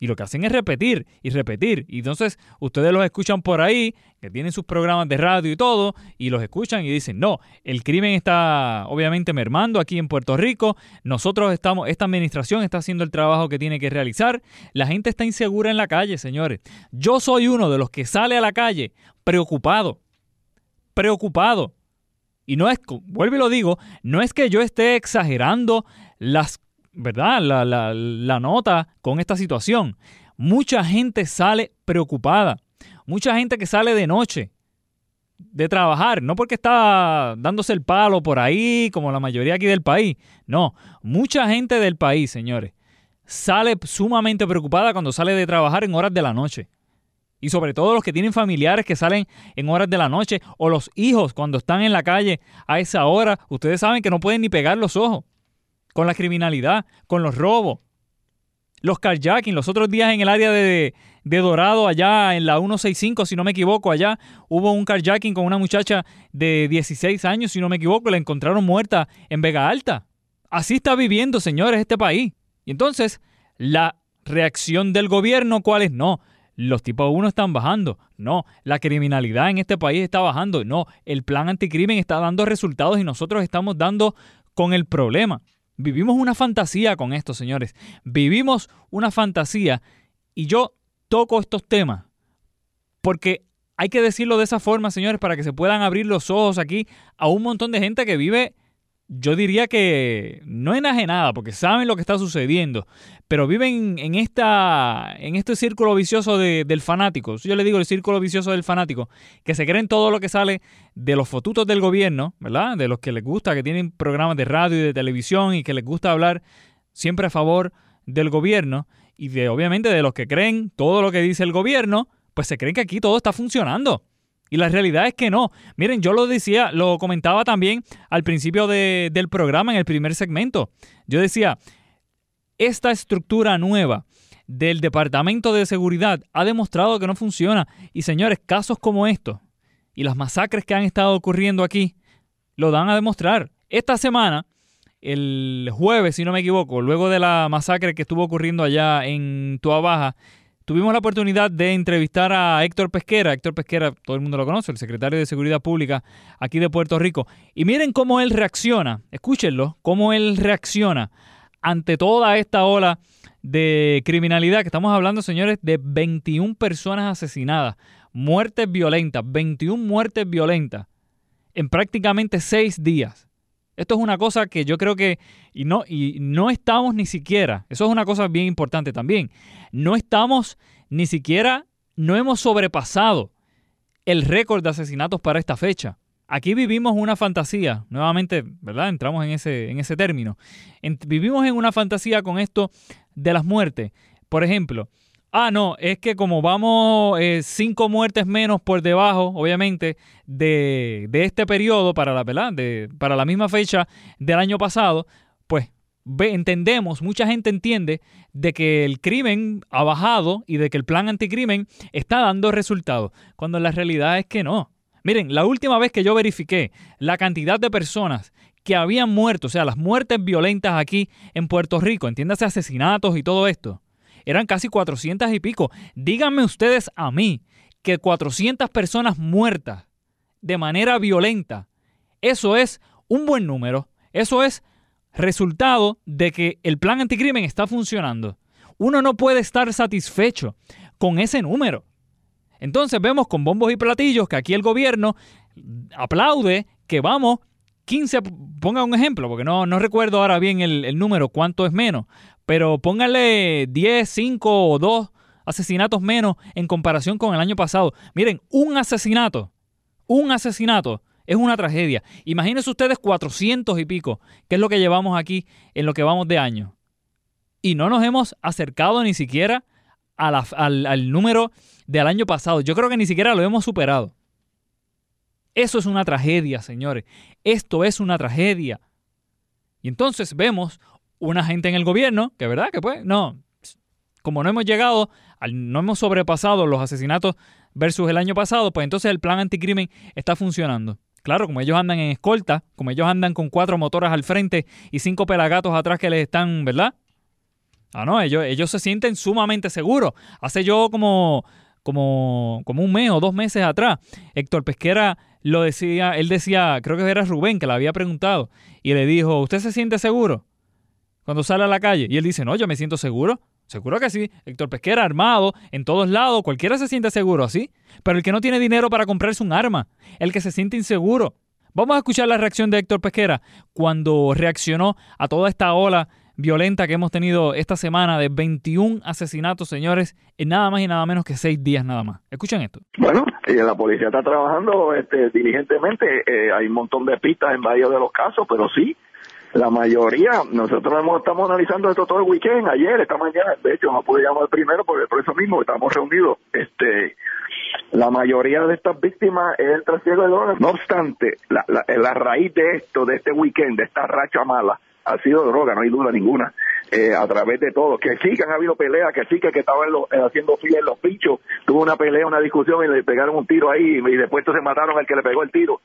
y lo que hacen es repetir y repetir. Y entonces ustedes los escuchan por ahí, que tienen sus programas de radio y todo, y los escuchan y dicen, no, el crimen está obviamente mermando aquí en Puerto Rico, nosotros estamos, esta administración está haciendo el trabajo que tiene que realizar, la gente está insegura en la calle, señores. Yo soy uno de los que sale a la calle preocupado, preocupado. Y no es, vuelvo y lo digo, no es que yo esté exagerando las ¿verdad? La, la, la nota con esta situación. Mucha gente sale preocupada. Mucha gente que sale de noche de trabajar, no porque está dándose el palo por ahí, como la mayoría aquí del país. No, mucha gente del país, señores, sale sumamente preocupada cuando sale de trabajar en horas de la noche. Y sobre todo los que tienen familiares que salen en horas de la noche o los hijos cuando están en la calle a esa hora, ustedes saben que no pueden ni pegar los ojos con la criminalidad, con los robos, los carjacking. Los otros días en el área de, Dorado, allá en la 165, si no me equivoco, allá hubo un carjacking con una muchacha de 16 años, si no me equivoco, la encontraron muerta en Vega Alta. Así está viviendo, señores, este país. Y entonces, la reacción del gobierno, ¿cuál es? No, los tipos 1 están bajando. No, la criminalidad en este país está bajando. No, el plan anticrimen está dando resultados y nosotros estamos dando con el problema. Vivimos una fantasía con esto, señores. Vivimos una fantasía y yo toco estos temas porque hay que decirlo de esa forma, señores, para que se puedan abrir los ojos aquí a un montón de gente que vive yo diría que no enajenada, porque saben lo que está sucediendo, pero viven en, esta, en este círculo vicioso del fanático. Yo le digo el círculo vicioso del fanático, que se creen todo lo que sale de los fotutos del gobierno, ¿verdad? De los que les gusta, que tienen programas de radio y de televisión y que les gusta hablar siempre a favor del gobierno, y de obviamente de los que creen todo lo que dice el gobierno, pues se creen que aquí todo está funcionando. Y la realidad es que no. Miren, yo lo decía, lo comentaba también al principio del programa, en el primer segmento. Yo decía, esta estructura nueva del Departamento de Seguridad ha demostrado que no funciona. Y señores, casos como estos y las masacres que han estado ocurriendo aquí lo dan a demostrar. Esta semana, el jueves, si no me equivoco, luego de la masacre que estuvo ocurriendo allá en Tua Baja, tuvimos la oportunidad de entrevistar a Héctor Pesquera. Héctor Pesquera, todo el mundo lo conoce, el secretario de Seguridad Pública aquí de Puerto Rico. Y miren cómo él reacciona, escúchenlo, cómo él reacciona ante toda esta ola de criminalidad que estamos hablando, señores, de 21 personas asesinadas, muertes violentas, 21 muertes violentas en prácticamente seis días. Esto es una cosa que yo creo que, y no, y no estamos ni siquiera, eso es una cosa bien importante también, no estamos ni siquiera, no hemos sobrepasado el récord de asesinatos para esta fecha. Aquí vivimos una fantasía, nuevamente, ¿verdad? Entramos en ese, en ese término. vivimos en una fantasía con esto de las muertes. Por ejemplo, Ah, no, es que como vamos eh, cinco muertes menos por debajo, obviamente, de, este periodo para la, ¿verdad? De, para la misma fecha del año pasado, pues entendemos, mucha gente entiende de que el crimen ha bajado y de que el plan anticrimen está dando resultados, cuando la realidad es que no. Miren, la última vez que yo verifiqué la cantidad de personas que habían muerto, o sea, las muertes violentas aquí en Puerto Rico, entiéndase asesinatos y todo esto, eran casi 400 y pico. Díganme ustedes a mí que 400 personas muertas de manera violenta, eso es un buen número. Eso es resultado de que el plan anticrimen está funcionando. Uno no puede estar satisfecho con ese número. Entonces vemos con bombos y platillos que aquí el gobierno aplaude que vamos 15, ponga un ejemplo, porque no, no recuerdo ahora bien el, el número, cuánto es menos, pero póngale 10, 5 o 2 asesinatos menos en comparación con el año pasado. Miren, un asesinato, un asesinato es una tragedia. Imagínense ustedes 400 y pico, que es lo que llevamos aquí en lo que vamos de año. Y no nos hemos acercado ni siquiera al, al número del año pasado. Yo creo que ni siquiera lo hemos superado. Eso es una tragedia, señores. Esto es una tragedia. Y entonces vemos una gente en el gobierno, que verdad que pues, no, como no hemos llegado, no hemos sobrepasado los asesinatos versus el año pasado, pues entonces el plan anticrimen está funcionando. Claro, como ellos andan en escolta, como ellos andan con cuatro motoras al frente y cinco pelagatos atrás que les están, ¿verdad? Ah, no, ellos, ellos se sienten sumamente seguros. Hace yo como, como, como un mes o dos meses atrás, Héctor Pesquera lo decía, él decía, creo que era Rubén que le había preguntado, y le dijo, ¿usted se siente seguro? cuando sale a la calle. Y él dice, no, yo me siento seguro. Seguro que sí. Héctor Pesquera armado, en todos lados, cualquiera se siente seguro así. Pero el que no tiene dinero para comprarse un arma, el que se siente inseguro. Vamos a escuchar la reacción de Héctor Pesquera cuando reaccionó a toda esta ola violenta que hemos tenido esta semana de 21 asesinatos, señores, en nada más y nada menos que seis días nada más. Escuchen esto. Bueno, la policía está trabajando este, diligentemente. Eh, hay un montón de pistas en varios de los casos, pero sí, la mayoría, nosotros hemos, estamos analizando esto todo el weekend, ayer, esta mañana, de hecho no pude llamar primero porque por eso mismo estamos reunidos. Este, la mayoría de estas víctimas es el trasiego de drogas. No obstante, la, la, la raíz de esto, de este weekend, de esta racha mala, ha sido droga, no hay duda ninguna. Eh, a través de todo, que sí que han habido peleas, que sí que, que estaban eh, haciendo fila en los pinchos, tuvo una pelea, una discusión y le pegaron un tiro ahí y después se mataron al que le pegó el tiro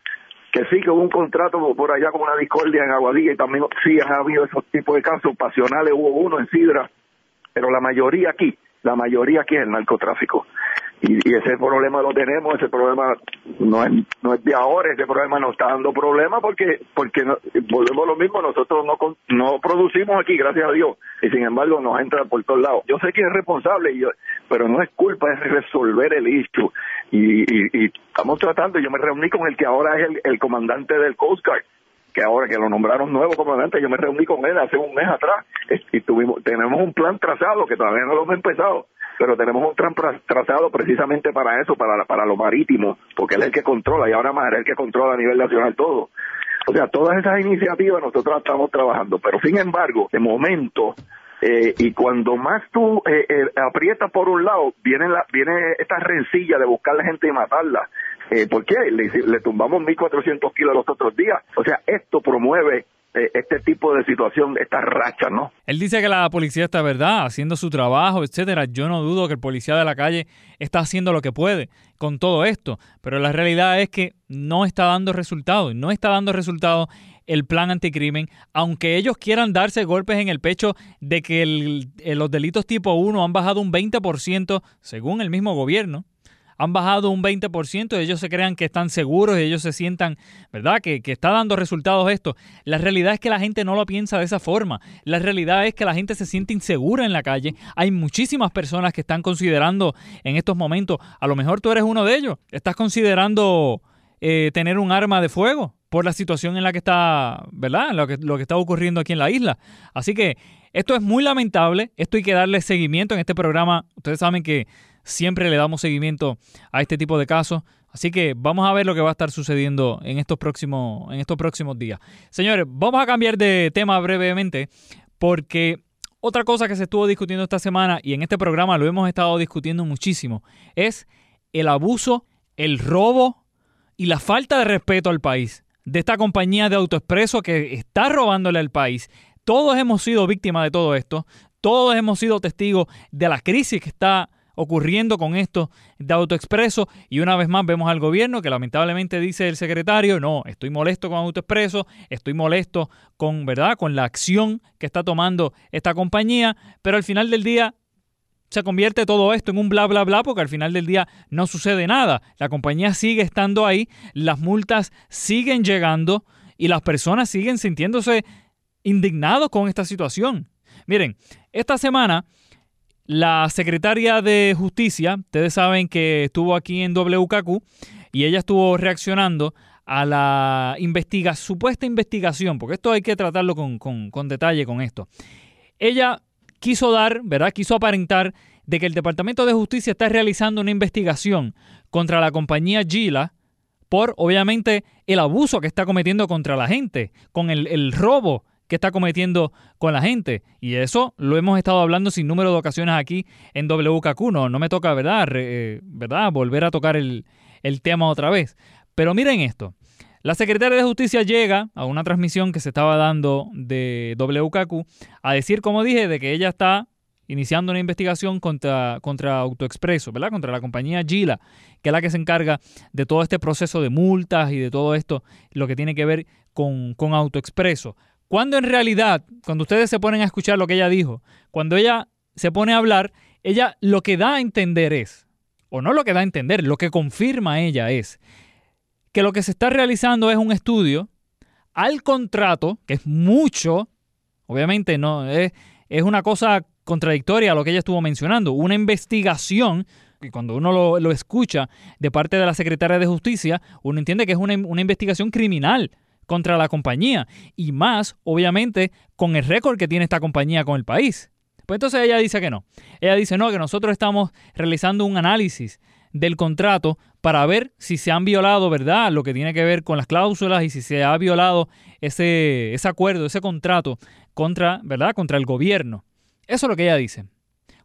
que sí que hubo un contrato por allá con una discordia en Aguadilla y también sí han habido esos tipos de casos pasionales, hubo uno en Sidra, pero la mayoría aquí, la mayoría aquí es el narcotráfico. Y, ese problema lo tenemos, ese problema no es, no es de ahora, ese problema nos está dando problemas porque porque volvemos lo mismo, nosotros no no producimos aquí, gracias a Dios, y sin embargo nos entra por todos lados. Yo sé que es responsable, y yo, pero no es culpa, es resolver el issue. Y, y, estamos tratando, yo me reuní con el que ahora es el, el comandante del Coast Guard, que ahora que lo nombraron nuevo comandante, yo me reuní con él hace un mes atrás y tuvimos, tenemos un plan trazado que todavía no lo hemos empezado, pero tenemos un plan trazado precisamente para eso, para, para lo marítimo, porque él es el que controla y ahora más es el que controla a nivel nacional todo. O sea, todas esas iniciativas nosotros estamos trabajando, pero sin embargo, de momento, eh, y cuando más tú eh, eh, aprietas por un lado, viene, la, viene esta rencilla de buscar la gente y matarla. Eh, ¿Por qué? Le, le tumbamos 1.400 kilos los otros días. O sea, esto promueve este tipo de situación, esta racha, ¿no? Él dice que la policía está, ¿verdad?, haciendo su trabajo, etcétera. Yo no dudo que el policía de la calle está haciendo lo que puede con todo esto, pero la realidad es que no está dando resultados, no está dando resultados el plan anticrimen, aunque ellos quieran darse golpes en el pecho de que los delitos tipo 1 han bajado un 20% según el mismo gobierno han bajado un 20%, ellos se crean que están seguros, y ellos se sientan, ¿verdad? Que, que, está dando resultados esto. La realidad es que la gente no lo piensa de esa forma. La realidad es que la gente se siente insegura en la calle. Hay muchísimas personas que están considerando en estos momentos, a lo mejor tú eres uno de ellos, estás considerando eh, tener un arma de fuego por la situación en la que está, ¿verdad? Lo que, lo que está ocurriendo aquí en la isla. Así que esto es muy lamentable, esto hay que darle seguimiento en este programa. Ustedes saben que siempre le damos seguimiento a este tipo de casos. Así que vamos a ver lo que va a estar sucediendo en estos próximos, en estos próximos días. Señores, vamos a cambiar de tema brevemente porque otra cosa que se estuvo discutiendo esta semana y en este programa lo hemos estado discutiendo muchísimo es el abuso, el robo y la falta de respeto al país de esta compañía de autoexpreso que está robándole al país. Todos hemos sido víctimas de todo esto. Todos hemos sido testigos de la crisis que está ocurriendo con esto de AutoExpreso y una vez más vemos al gobierno que lamentablemente dice el secretario, no, estoy molesto con AutoExpreso, estoy molesto con, ¿verdad?, con la acción que está tomando esta compañía, pero al final del día se convierte todo esto en un bla bla bla porque al final del día no sucede nada. La compañía sigue estando ahí, las multas siguen llegando y las personas siguen sintiéndose indignados con esta situación. Miren, esta semana la secretaria de Justicia, ustedes saben que estuvo aquí en WKQ y ella estuvo reaccionando a la supuesta investigación, porque esto hay que tratarlo con, con detalle con esto. Ella quiso dar, ¿verdad? Quiso aparentar de que el Departamento de Justicia está realizando una investigación contra la compañía Gila por, obviamente, el abuso que está cometiendo contra la gente, con el, el robo que está cometiendo con la gente. Y eso lo hemos estado hablando sin número de ocasiones aquí en WKQ. No, no me toca, ¿verdad? Eh, ¿verdad? Volver a tocar el, el tema otra vez. Pero miren esto. La secretaria de Justicia llega a una transmisión que se estaba dando de WKQ a decir, como dije, de que ella está iniciando una investigación contra, contra AutoExpreso, ¿verdad? Contra la compañía Gila, que es la que se encarga de todo este proceso de multas y de todo esto, lo que tiene que ver con, con AutoExpreso. Cuando en realidad, cuando ustedes se ponen a escuchar lo que ella dijo, cuando ella se pone a hablar, ella lo que da a entender es, o no lo que da a entender, lo que confirma ella es, que lo que se está realizando es un estudio al contrato, que es mucho, obviamente no, es, es una cosa contradictoria a lo que ella estuvo mencionando, una investigación y cuando uno lo, lo, escucha de parte de la Secretaria de Justicia, uno entiende que es una, una investigación criminal contra la compañía y más, obviamente, con el récord que tiene esta compañía con el país. Pues entonces ella dice que no. Ella dice no, que nosotros estamos realizando un análisis del contrato para ver si se han violado, ¿verdad? Lo que tiene que ver con las cláusulas y si se ha violado ese, ese acuerdo, ese contrato contra, ¿verdad? Contra el gobierno. Eso es lo que ella dice.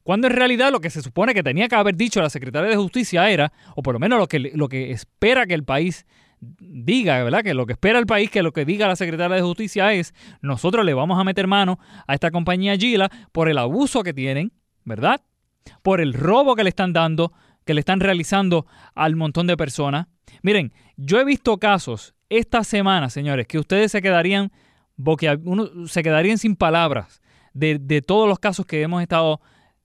Cuando en realidad lo que se supone que tenía que haber dicho la secretaria de Justicia era, o por lo menos lo que, lo que espera que el país diga, ¿verdad? Que lo que espera el país, que lo que diga la secretaria de Justicia es, nosotros le vamos a meter mano a esta compañía Gila por el abuso que tienen, ¿verdad? Por el robo que le están dando, que le están realizando al montón de personas. Miren, yo he visto casos esta semana, señores, que ustedes se quedarían, uno, se quedarían sin palabras de, de todos los casos que hemos estado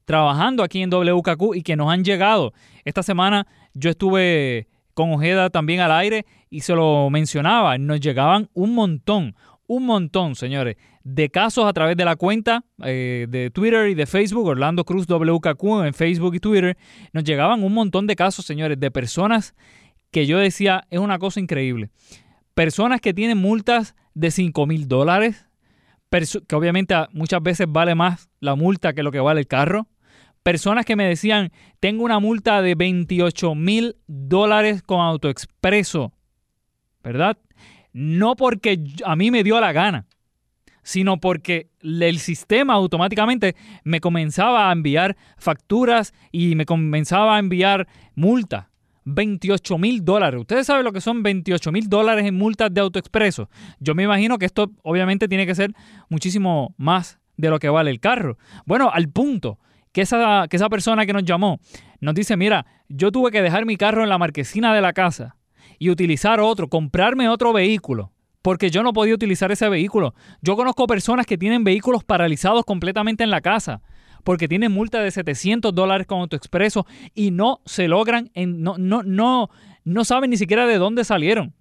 trabajando aquí en WKQ y que nos han llegado. Esta semana yo estuve con Ojeda también al aire y se lo mencionaba, nos llegaban un montón, un montón, señores, de casos a través de la cuenta eh, de Twitter y de Facebook, Orlando Cruz WKQ en Facebook y Twitter, nos llegaban un montón de casos, señores, de personas que yo decía, es una cosa increíble. Personas que tienen multas de 5 mil dólares, que obviamente muchas veces vale más la multa que lo que vale el carro personas que me decían, tengo una multa de 28 mil dólares con AutoExpreso, ¿verdad? No porque a mí me dio la gana, sino porque el sistema automáticamente me comenzaba a enviar facturas y me comenzaba a enviar multas. 28 mil dólares. Ustedes saben lo que son 28 mil dólares en multas de AutoExpreso. Yo me imagino que esto obviamente tiene que ser muchísimo más de lo que vale el carro. Bueno, al punto que esa, que esa persona que nos llamó nos dice, mira, yo tuve que dejar mi carro en la marquesina de la casa y utilizar otro, comprarme otro vehículo, porque yo no podía utilizar ese vehículo. Yo conozco personas que tienen vehículos paralizados completamente en la casa porque tienen multa de 700 dólares con AutoExpreso y no se logran, no, no, no, no saben ni siquiera de dónde salieron.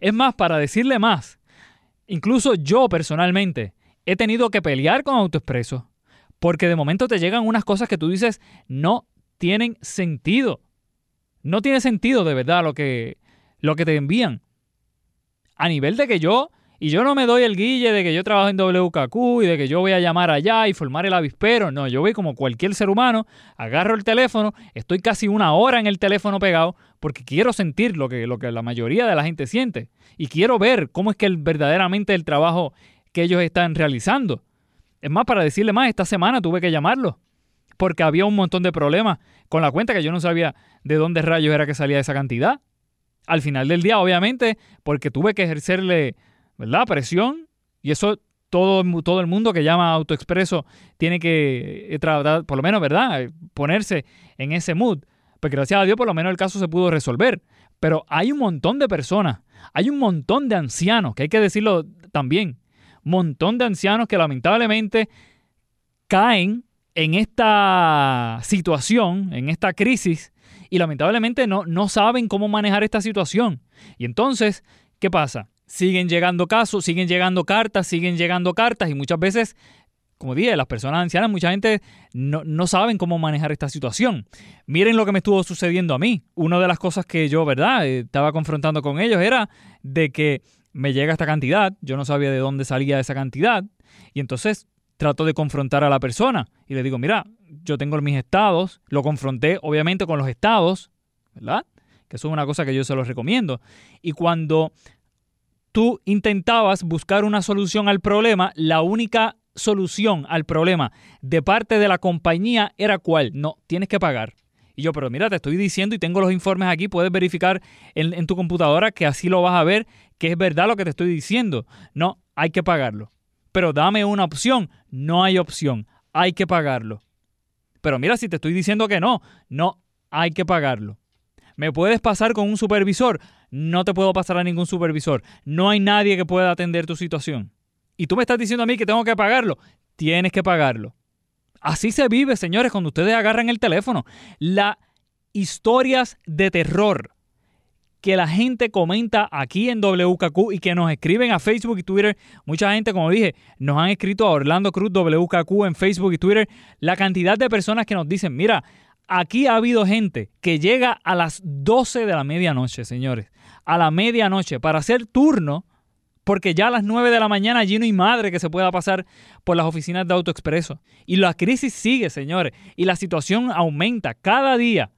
Es más, para decirle más, incluso yo personalmente he tenido que pelear con AutoExpreso porque de momento te llegan unas cosas que tú dices no tienen sentido. No tiene sentido de verdad lo que, lo que te envían. A nivel de que yo, y yo no me doy el guille de que yo trabajo en WKQ y de que yo voy a llamar allá y formar el avispero. No, yo voy como cualquier ser humano, agarro el teléfono, estoy casi una hora en el teléfono pegado porque quiero sentir lo que, lo que la mayoría de la gente siente. Y quiero ver cómo es que el, verdaderamente el trabajo que ellos están realizando. Es más, para decirle más, esta semana tuve que llamarlo porque había un montón de problemas con la cuenta que yo no sabía de dónde rayos era que salía esa cantidad. Al final del día, obviamente, porque tuve que ejercerle, ¿verdad? Presión y eso todo, todo el mundo que llama AutoExpreso tiene que eh, tratar, por lo menos, ¿verdad? Ponerse en ese mood. Pues gracias a Dios, por lo menos el caso se pudo resolver. Pero hay un montón de personas, hay un montón de ancianos, que hay que decirlo también, montón de ancianos que lamentablemente caen en esta situación, en esta crisis, y lamentablemente no, no saben cómo manejar esta situación. Y entonces, ¿qué pasa? Siguen llegando casos, siguen llegando cartas, siguen llegando cartas, y muchas veces, como dije, las personas ancianas, mucha gente no, no saben cómo manejar esta situación. Miren lo que me estuvo sucediendo a mí. Una de las cosas que yo, ¿verdad?, estaba confrontando con ellos era de que me llega esta cantidad, yo no sabía de dónde salía esa cantidad, y entonces trato de confrontar a la persona y le digo, mira, yo tengo mis estados, lo confronté obviamente con los estados, ¿verdad? Que eso es una cosa que yo se los recomiendo. Y cuando tú intentabas buscar una solución al problema, la única solución al problema de parte de la compañía era cuál, no, tienes que pagar. Y yo, pero mira, te estoy diciendo y tengo los informes aquí, puedes verificar en, en tu computadora que así lo vas a ver que es verdad lo que te estoy diciendo. No, hay que pagarlo. Pero dame una opción. No hay opción. Hay que pagarlo. Pero mira, si te estoy diciendo que no, no, hay que pagarlo. ¿Me puedes pasar con un supervisor? No te puedo pasar a ningún supervisor. No hay nadie que pueda atender tu situación. Y tú me estás diciendo a mí que tengo que pagarlo. Tienes que pagarlo. Así se vive, señores, cuando ustedes agarran el teléfono. Las historias de terror que la gente comenta aquí en WKQ y que nos escriben a Facebook y Twitter. Mucha gente, como dije, nos han escrito a Orlando Cruz WKQ en Facebook y Twitter. La cantidad de personas que nos dicen, mira, aquí ha habido gente que llega a las 12 de la medianoche, señores, a la medianoche para hacer turno, porque ya a las 9 de la mañana allí no hay madre que se pueda pasar por las oficinas de AutoExpreso. Y la crisis sigue, señores, y la situación aumenta. Cada día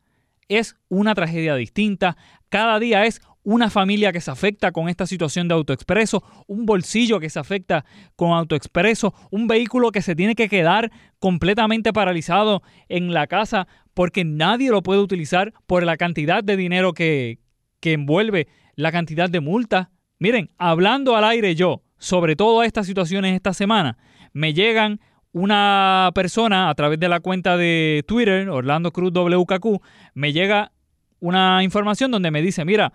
es una tragedia distinta, cada día es una familia que se afecta con esta situación de AutoExpreso, un bolsillo que se afecta con AutoExpreso, un vehículo que se tiene que quedar completamente paralizado en la casa porque nadie lo puede utilizar por la cantidad de dinero que, que envuelve la cantidad de multa. Miren, hablando al aire yo sobre todas estas situaciones esta semana, me llegan una persona a través de la cuenta de Twitter, Orlando Cruz WKQ, me llega una información donde me dice, mira,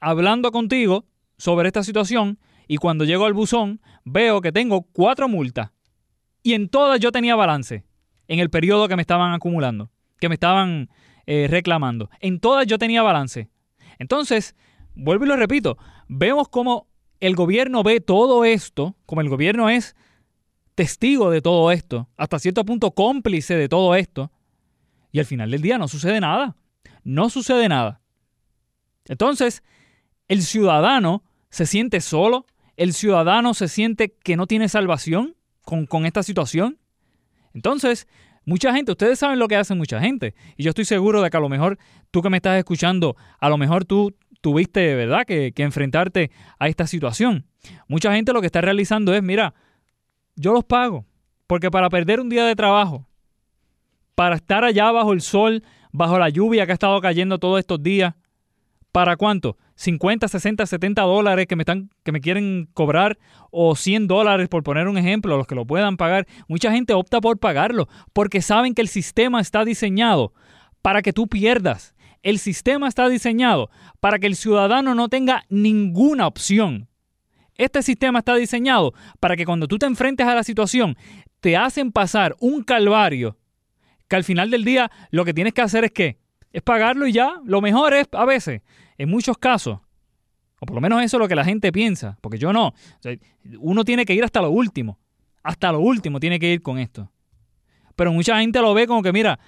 hablando contigo sobre esta situación y cuando llego al buzón veo que tengo cuatro multas y en todas yo tenía balance en el periodo que me estaban acumulando, que me estaban eh, reclamando. En todas yo tenía balance. Entonces, vuelvo y lo repito, vemos cómo el gobierno ve todo esto, como el gobierno es testigo de todo esto, hasta cierto punto cómplice de todo esto, y al final del día no sucede nada. No sucede nada. Entonces, el ciudadano se siente solo, el ciudadano se siente que no tiene salvación con, esta situación. Entonces, mucha gente, ustedes saben lo que hace mucha gente, y yo estoy seguro de que a lo mejor tú que me estás escuchando, a lo mejor tú tuviste, ¿verdad?, que, que enfrentarte a esta situación. Mucha gente lo que está realizando es, mira, yo los pago, porque para perder un día de trabajo, para estar allá bajo el sol, bajo la lluvia que ha estado cayendo todos estos días, ¿Para cuánto? 50, 60, 70 dólares que me, están, que me quieren cobrar o 100 dólares por poner un ejemplo, los que lo puedan pagar. Mucha gente opta por pagarlo porque saben que el sistema está diseñado para que tú pierdas. El sistema está diseñado para que el ciudadano no tenga ninguna opción. Este sistema está diseñado para que cuando tú te enfrentes a la situación, te hacen pasar un calvario que al final del día lo que tienes que hacer es que es pagarlo y ya. Lo mejor es a veces en muchos casos, o por lo menos eso es lo que la gente piensa, porque yo no, uno tiene que ir hasta lo último, hasta lo último tiene que ir con esto. Pero mucha gente lo ve como que, mira,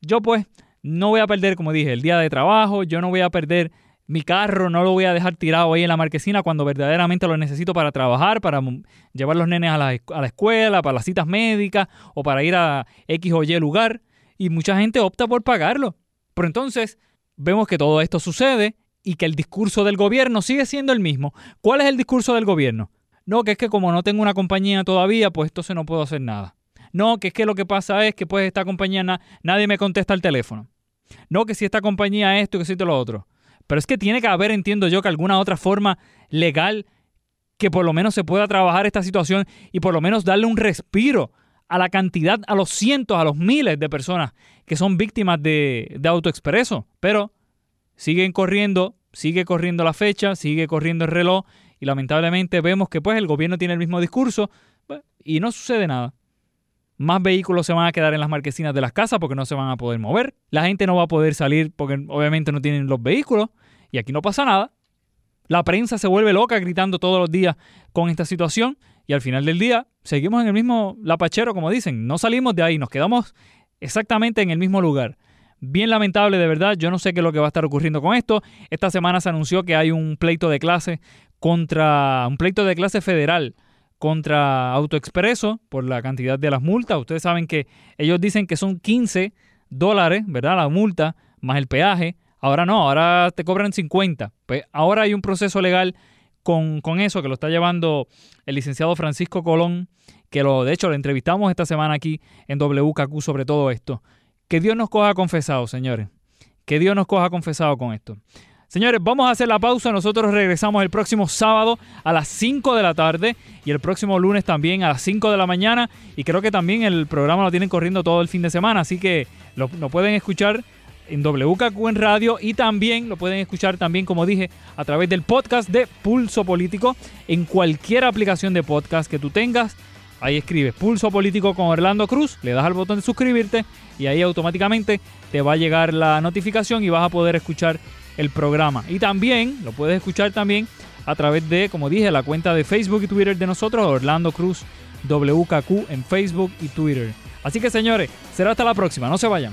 yo pues no voy a perder, como dije, el día de trabajo, yo no voy a perder mi carro, no lo voy a dejar tirado ahí en la marquesina cuando verdaderamente lo necesito para trabajar, para llevar los nenes a la, a la escuela, para las citas médicas o para ir a X o Y lugar. Y mucha gente opta por pagarlo. Pero entonces vemos que todo esto sucede y que el discurso del gobierno sigue siendo el mismo. ¿Cuál es el discurso del gobierno? No, que es que como no tengo una compañía todavía, pues entonces no puedo hacer nada. No, que es que lo que pasa es que pues esta compañía nadie me contesta el teléfono. No, que si esta compañía esto, que si esto lo otro. Pero es que tiene que haber, entiendo yo, que alguna otra forma legal que por lo menos se pueda trabajar esta situación y por lo menos darle un respiro a la cantidad, a los cientos, a los miles de personas que son víctimas de, de autoexpreso. Pero siguen corriendo, sigue corriendo la fecha, sigue corriendo el reloj y lamentablemente vemos que pues el gobierno tiene el mismo discurso pues, y no sucede nada. Más vehículos se van a quedar en las marquesinas de las casas porque no se van a poder mover. La gente no va a poder salir porque obviamente no tienen los vehículos y aquí no pasa nada. La prensa se vuelve loca gritando todos los días con esta situación y al final del día seguimos en el mismo lapachero como dicen. No salimos de ahí, nos quedamos exactamente en el mismo lugar. Bien lamentable, de verdad. Yo no sé qué es lo que va a estar ocurriendo con esto. Esta semana se anunció que hay un pleito de clase contra. un pleito de clase federal contra AutoExpreso por la cantidad de las multas. Ustedes saben que ellos dicen que son 15 dólares, ¿verdad? La multa más el peaje. Ahora no, ahora te cobran 50. Pues ahora hay un proceso legal con, con, eso que lo está llevando el licenciado Francisco Colón, que lo, de hecho lo entrevistamos esta semana aquí en WKQ sobre todo esto. Que Dios nos coja confesado, señores. Que Dios nos coja confesado con esto. Señores, vamos a hacer la pausa. Nosotros regresamos el próximo sábado a las 5 de la tarde y el próximo lunes también a las 5 de la mañana. Y creo que también el programa lo tienen corriendo todo el fin de semana. Así que lo pueden escuchar en WKQ en radio y también lo pueden escuchar también, como dije, a través del podcast de Pulso Político en cualquier aplicación de podcast que tú tengas. Ahí escribes Pulso Político con Orlando Cruz, le das al botón de suscribirte y ahí automáticamente te va a llegar la notificación y vas a poder escuchar el programa. Y también lo puedes escuchar también a través de, como dije, la cuenta de Facebook y Twitter de nosotros, Orlando Cruz WKQ en Facebook y Twitter. Así que señores, será hasta la próxima, no se vayan.